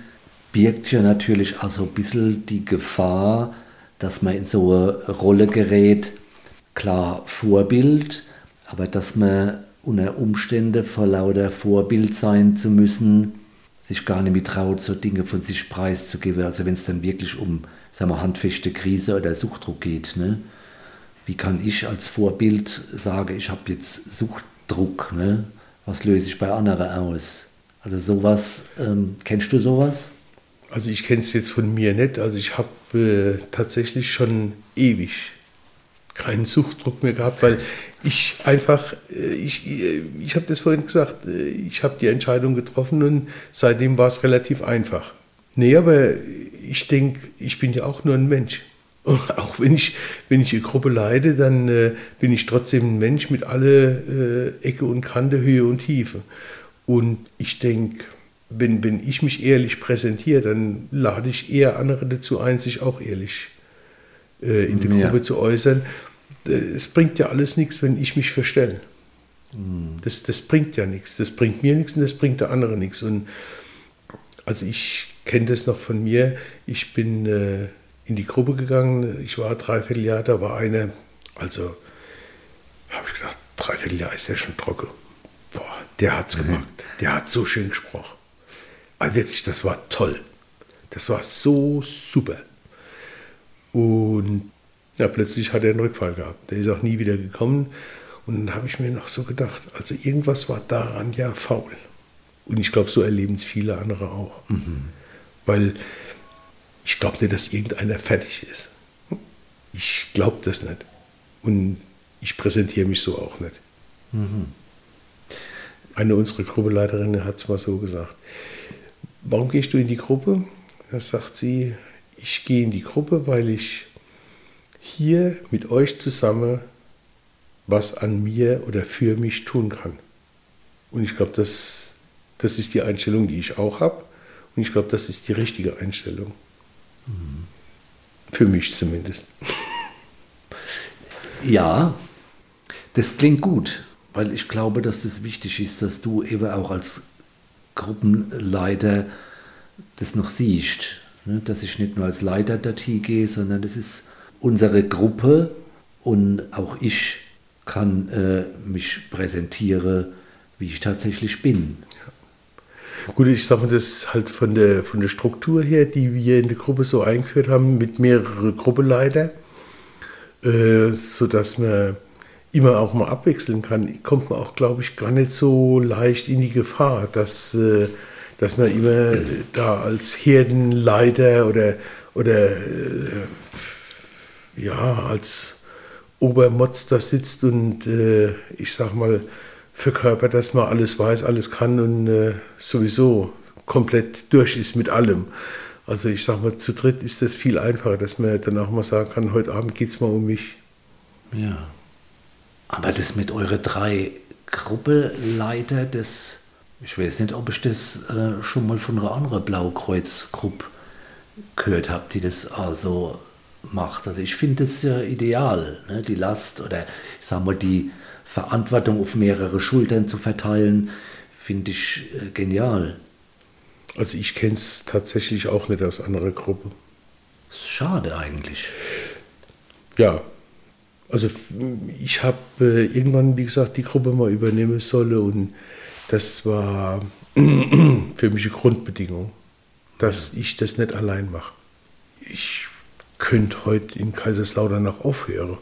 birgt ja natürlich auch so ein bisschen die Gefahr, dass man in so eine Rolle gerät, klar Vorbild, aber dass man unter Umständen vor lauter Vorbild sein zu müssen, sich gar nicht mehr traut, so Dinge von sich preiszugeben. Also wenn es dann wirklich um, sagen wir, handfeste Krise oder Suchtdruck geht. Ne? Wie kann ich als Vorbild sagen, ich habe jetzt Suchtdruck? Ne? Was löse ich bei anderen aus? Also sowas, ähm, kennst du sowas?
Also ich kenne es jetzt von mir nicht. Also ich habe äh, tatsächlich schon ewig keinen Suchtdruck mehr gehabt, weil ich einfach, äh, ich, ich habe das vorhin gesagt, äh, ich habe die Entscheidung getroffen und seitdem war es relativ einfach. Nee, aber ich denke, ich bin ja auch nur ein Mensch. Und auch wenn ich, wenn ich eine Gruppe leide, dann äh, bin ich trotzdem ein Mensch mit alle äh, Ecke und Kante, Höhe und Tiefe. Und ich denke, wenn, wenn ich mich ehrlich präsentiere, dann lade ich eher andere dazu ein, sich auch ehrlich äh, in der
Ja.
Gruppe zu äußern. Äh, Es bringt ja alles nichts, wenn ich mich verstelle. Das, das bringt ja nichts. Das bringt mir nichts und das bringt der andere nichts. Und also ich kenne das noch von mir. Ich bin äh, in die Gruppe gegangen. Ich war dreiviertel Jahr, da war eine, also habe ich gedacht, dreiviertel Jahr ist der schon trocken. Boah, der hat's gemacht. Der hat so schön gesprochen. Also wirklich, das war toll. Das war so super. Und ja, plötzlich hat er einen Rückfall gehabt. Der ist auch nie wieder gekommen. Und dann habe ich mir noch so gedacht, also irgendwas war daran ja faul. Und ich glaube, so erleben es viele andere auch. Weil ich glaube nicht, dass irgendeiner fertig ist. Ich glaube das nicht. Und ich präsentiere mich so auch nicht. Eine unserer Gruppeleiterinnen hat es mal so gesagt. Warum gehst du in die Gruppe? Da sagt sie, ich gehe in die Gruppe, weil ich hier mit euch zusammen was an mir oder für mich tun kann. Und ich glaube, das, das ist die Einstellung, die ich auch habe. Und ich glaube, das ist die richtige Einstellung. Für mich zumindest.
Ja, das klingt gut, weil ich glaube, dass das wichtig ist, dass du eben auch als Gruppenleiter das noch siehst. Ne? Dass ich nicht nur als Leiter dorthin gehe, sondern das ist unsere Gruppe und auch ich kann äh, mich präsentieren, wie ich tatsächlich bin.
Gut, ich sage mal, das halt von der, von der Struktur her, die wir in der Gruppe so eingeführt haben, mit mehreren Gruppeleiter, äh, sodass man immer auch mal abwechseln kann, kommt man auch, glaube ich, gar nicht so leicht in die Gefahr, dass, äh, dass man immer da als Herdenleiter oder, oder äh, ja, als Obermotz da sitzt und äh, ich sag mal, verkörpert, dass man alles weiß, alles kann und sowieso komplett durch ist mit allem. Also ich sag mal, zu dritt ist das viel einfacher, dass man dann auch mal sagen kann, heute Abend geht es mal um mich.
Ja. Aber das mit euren drei Gruppeleiter des, ich weiß nicht, ob ich das äh, schon mal von einer anderen Blaukreuz-Gruppe gehört habe, die das also macht. Also ich finde das ja ideal, ne? die Last oder ich sage mal die Verantwortung auf mehrere Schultern zu verteilen, finde ich äh, genial.
Also ich kenne es tatsächlich auch nicht aus anderer Gruppe.
Schade eigentlich.
Ja, also ich habe äh, irgendwann, wie gesagt, die Gruppe mal übernehmen sollen und das war für mich eine Grundbedingung, dass ja. ich das nicht allein mache. Ich könnte heute in Kaiserslautern noch aufhören.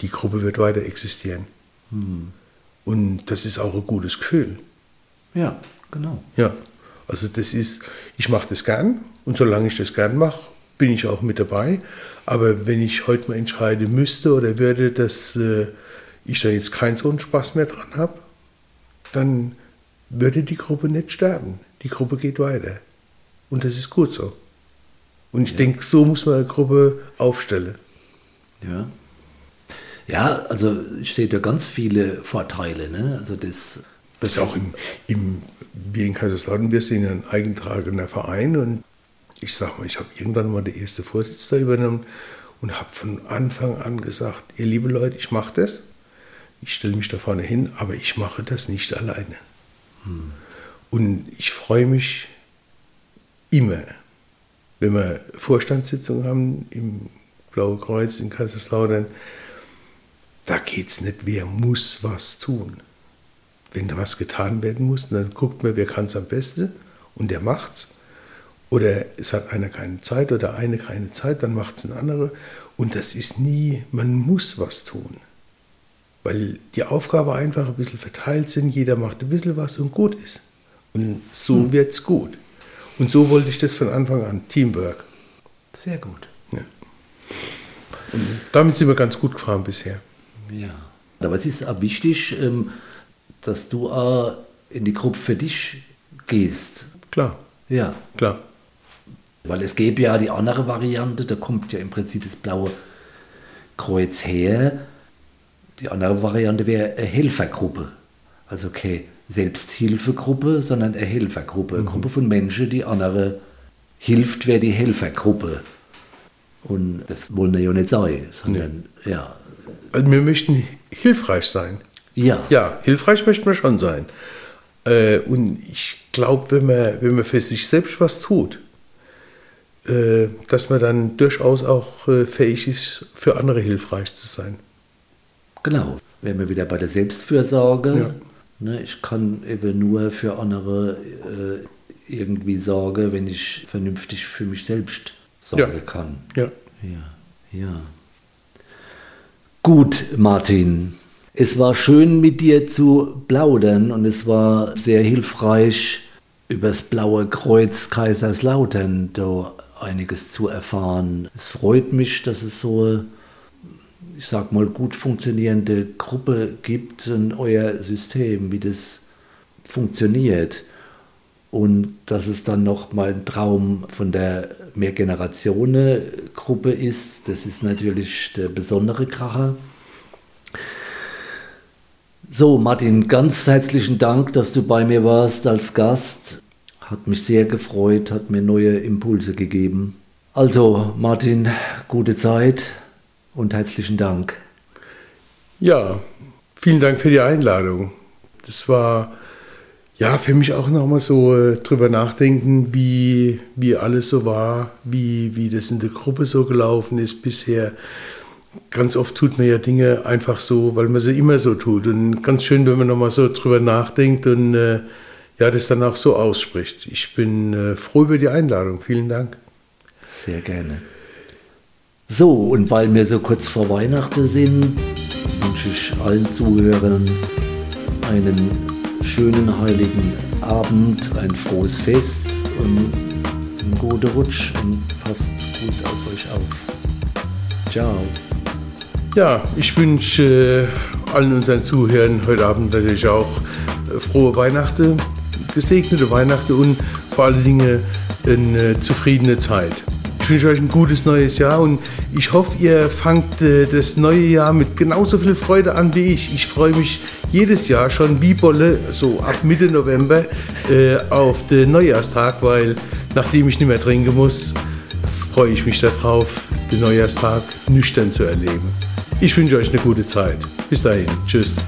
Die Gruppe wird weiter existieren. Hm. Und das ist auch ein gutes Gefühl.
Ja, genau.
Ja, also das ist, ich mache das gern und solange ich das gern mache, bin ich auch mit dabei. Aber wenn ich heute mal entscheiden müsste oder würde, dass äh, ich da jetzt keinen so einen Spaß mehr dran habe, dann würde die Gruppe nicht sterben. Die Gruppe geht weiter. Und das ist gut so. Und ich ja. denke, so muss man eine Gruppe aufstellen.
Ja. Ja, also steht ja ganz viele Vorteile. Ne? Also das,
das ist auch im, im wir in Kaiserslautern, wir sind ein eingetragener Verein und ich sag mal, ich habe irgendwann mal der erste Vorsitz da übernommen und habe von Anfang an gesagt, ihr liebe Leute, ich mache das, ich stelle mich da vorne hin, aber ich mache das nicht alleine. Hm. Und ich freue mich immer, wenn wir Vorstandssitzungen haben im Blaue Kreuz in Kaiserslautern, da geht es nicht, wer muss was tun. Wenn da was getan werden muss, dann guckt man, wer kann es am besten und der macht's. Oder es hat einer keine Zeit oder eine keine Zeit, dann macht es ein anderer. Und das ist nie, man muss was tun. Weil die Aufgabe einfach ein bisschen verteilt sind, jeder macht ein bisschen was und gut ist. Und so hm. wird es gut. Und so wollte ich das von Anfang an, Teamwork.
Sehr gut.
Ja. Und damit sind wir ganz gut gefahren bisher.
Ja. Aber es ist auch wichtig, ähm, dass du auch in die Gruppe für dich gehst.
Klar.
Ja.
Klar.
Weil es gäbe ja die andere Variante, da kommt ja im Prinzip das blaue Kreuz her. Die andere Variante wäre eine Helfergruppe. Also keine Selbsthilfegruppe, sondern eine Helfergruppe. Eine mhm. Gruppe von Menschen, die andere hilft, wäre die Helfergruppe. Und das wollen wir ja nicht sein, sondern nee. ja.
Also wir möchten hilfreich sein.
Ja.
Ja, hilfreich möchten wir schon sein. Äh, und ich glaube, wenn man, wenn man für sich selbst was tut, dass man dann durchaus auch äh, fähig ist, für andere hilfreich zu sein.
Genau, wären wir wieder bei der Selbstfürsorge. Ja. Ne, ich kann eben nur für andere äh, irgendwie sorgen, wenn ich vernünftig für mich selbst sorgen ja. kann.
Ja.
Ja, ja. Gut, Martin. Es war schön mit dir zu plaudern und es war sehr hilfreich, über das Blaue Kreuz Kaiserslautern da einiges zu erfahren. Es freut mich, dass es so, ich sag mal, gut funktionierende Gruppe gibt in euer System, wie das funktioniert. Und dass es dann noch mal ein Traum von der Mehrgenerationen-Gruppe ist, das ist natürlich der besondere Kracher. So, Martin, ganz herzlichen Dank, dass du bei mir warst als Gast. Hat mich sehr gefreut, hat mir neue Impulse gegeben. Also, Martin, gute Zeit und herzlichen Dank.
Ja, vielen Dank für die Einladung. Das war ja für mich auch nochmal so äh, drüber nachdenken, wie, wie alles so war, wie, wie das in der Gruppe so gelaufen ist bisher. Ganz oft tut man ja Dinge einfach so, weil man sie immer so tut. Und ganz schön, wenn man nochmal so drüber nachdenkt und äh, ja, das dann auch so ausspricht. Ich bin äh, froh über die Einladung. Vielen Dank.
Sehr gerne. So, und weil wir so kurz vor Weihnachten sind, wünsche ich allen Zuhörern einen schönen heiligen Abend, ein frohes Fest und einen guten Rutsch und passt gut auf euch auf. Ciao.
Ja, ich wünsche äh, allen unseren Zuhörern heute Abend natürlich auch äh, frohe Weihnachten, gesegnete Weihnachten und vor allen Dingen eine zufriedene Zeit. Ich wünsche euch ein gutes neues Jahr und ich hoffe, ihr fangt äh, das neue Jahr mit genauso viel Freude an wie ich. Ich freue mich jedes Jahr schon wie Bolle, so ab Mitte November, äh, auf den Neujahrstag, weil nachdem ich nicht mehr trinken muss, freue ich mich darauf, den Neujahrstag nüchtern zu erleben. Ich wünsche euch eine gute Zeit. Bis dahin. Tschüss.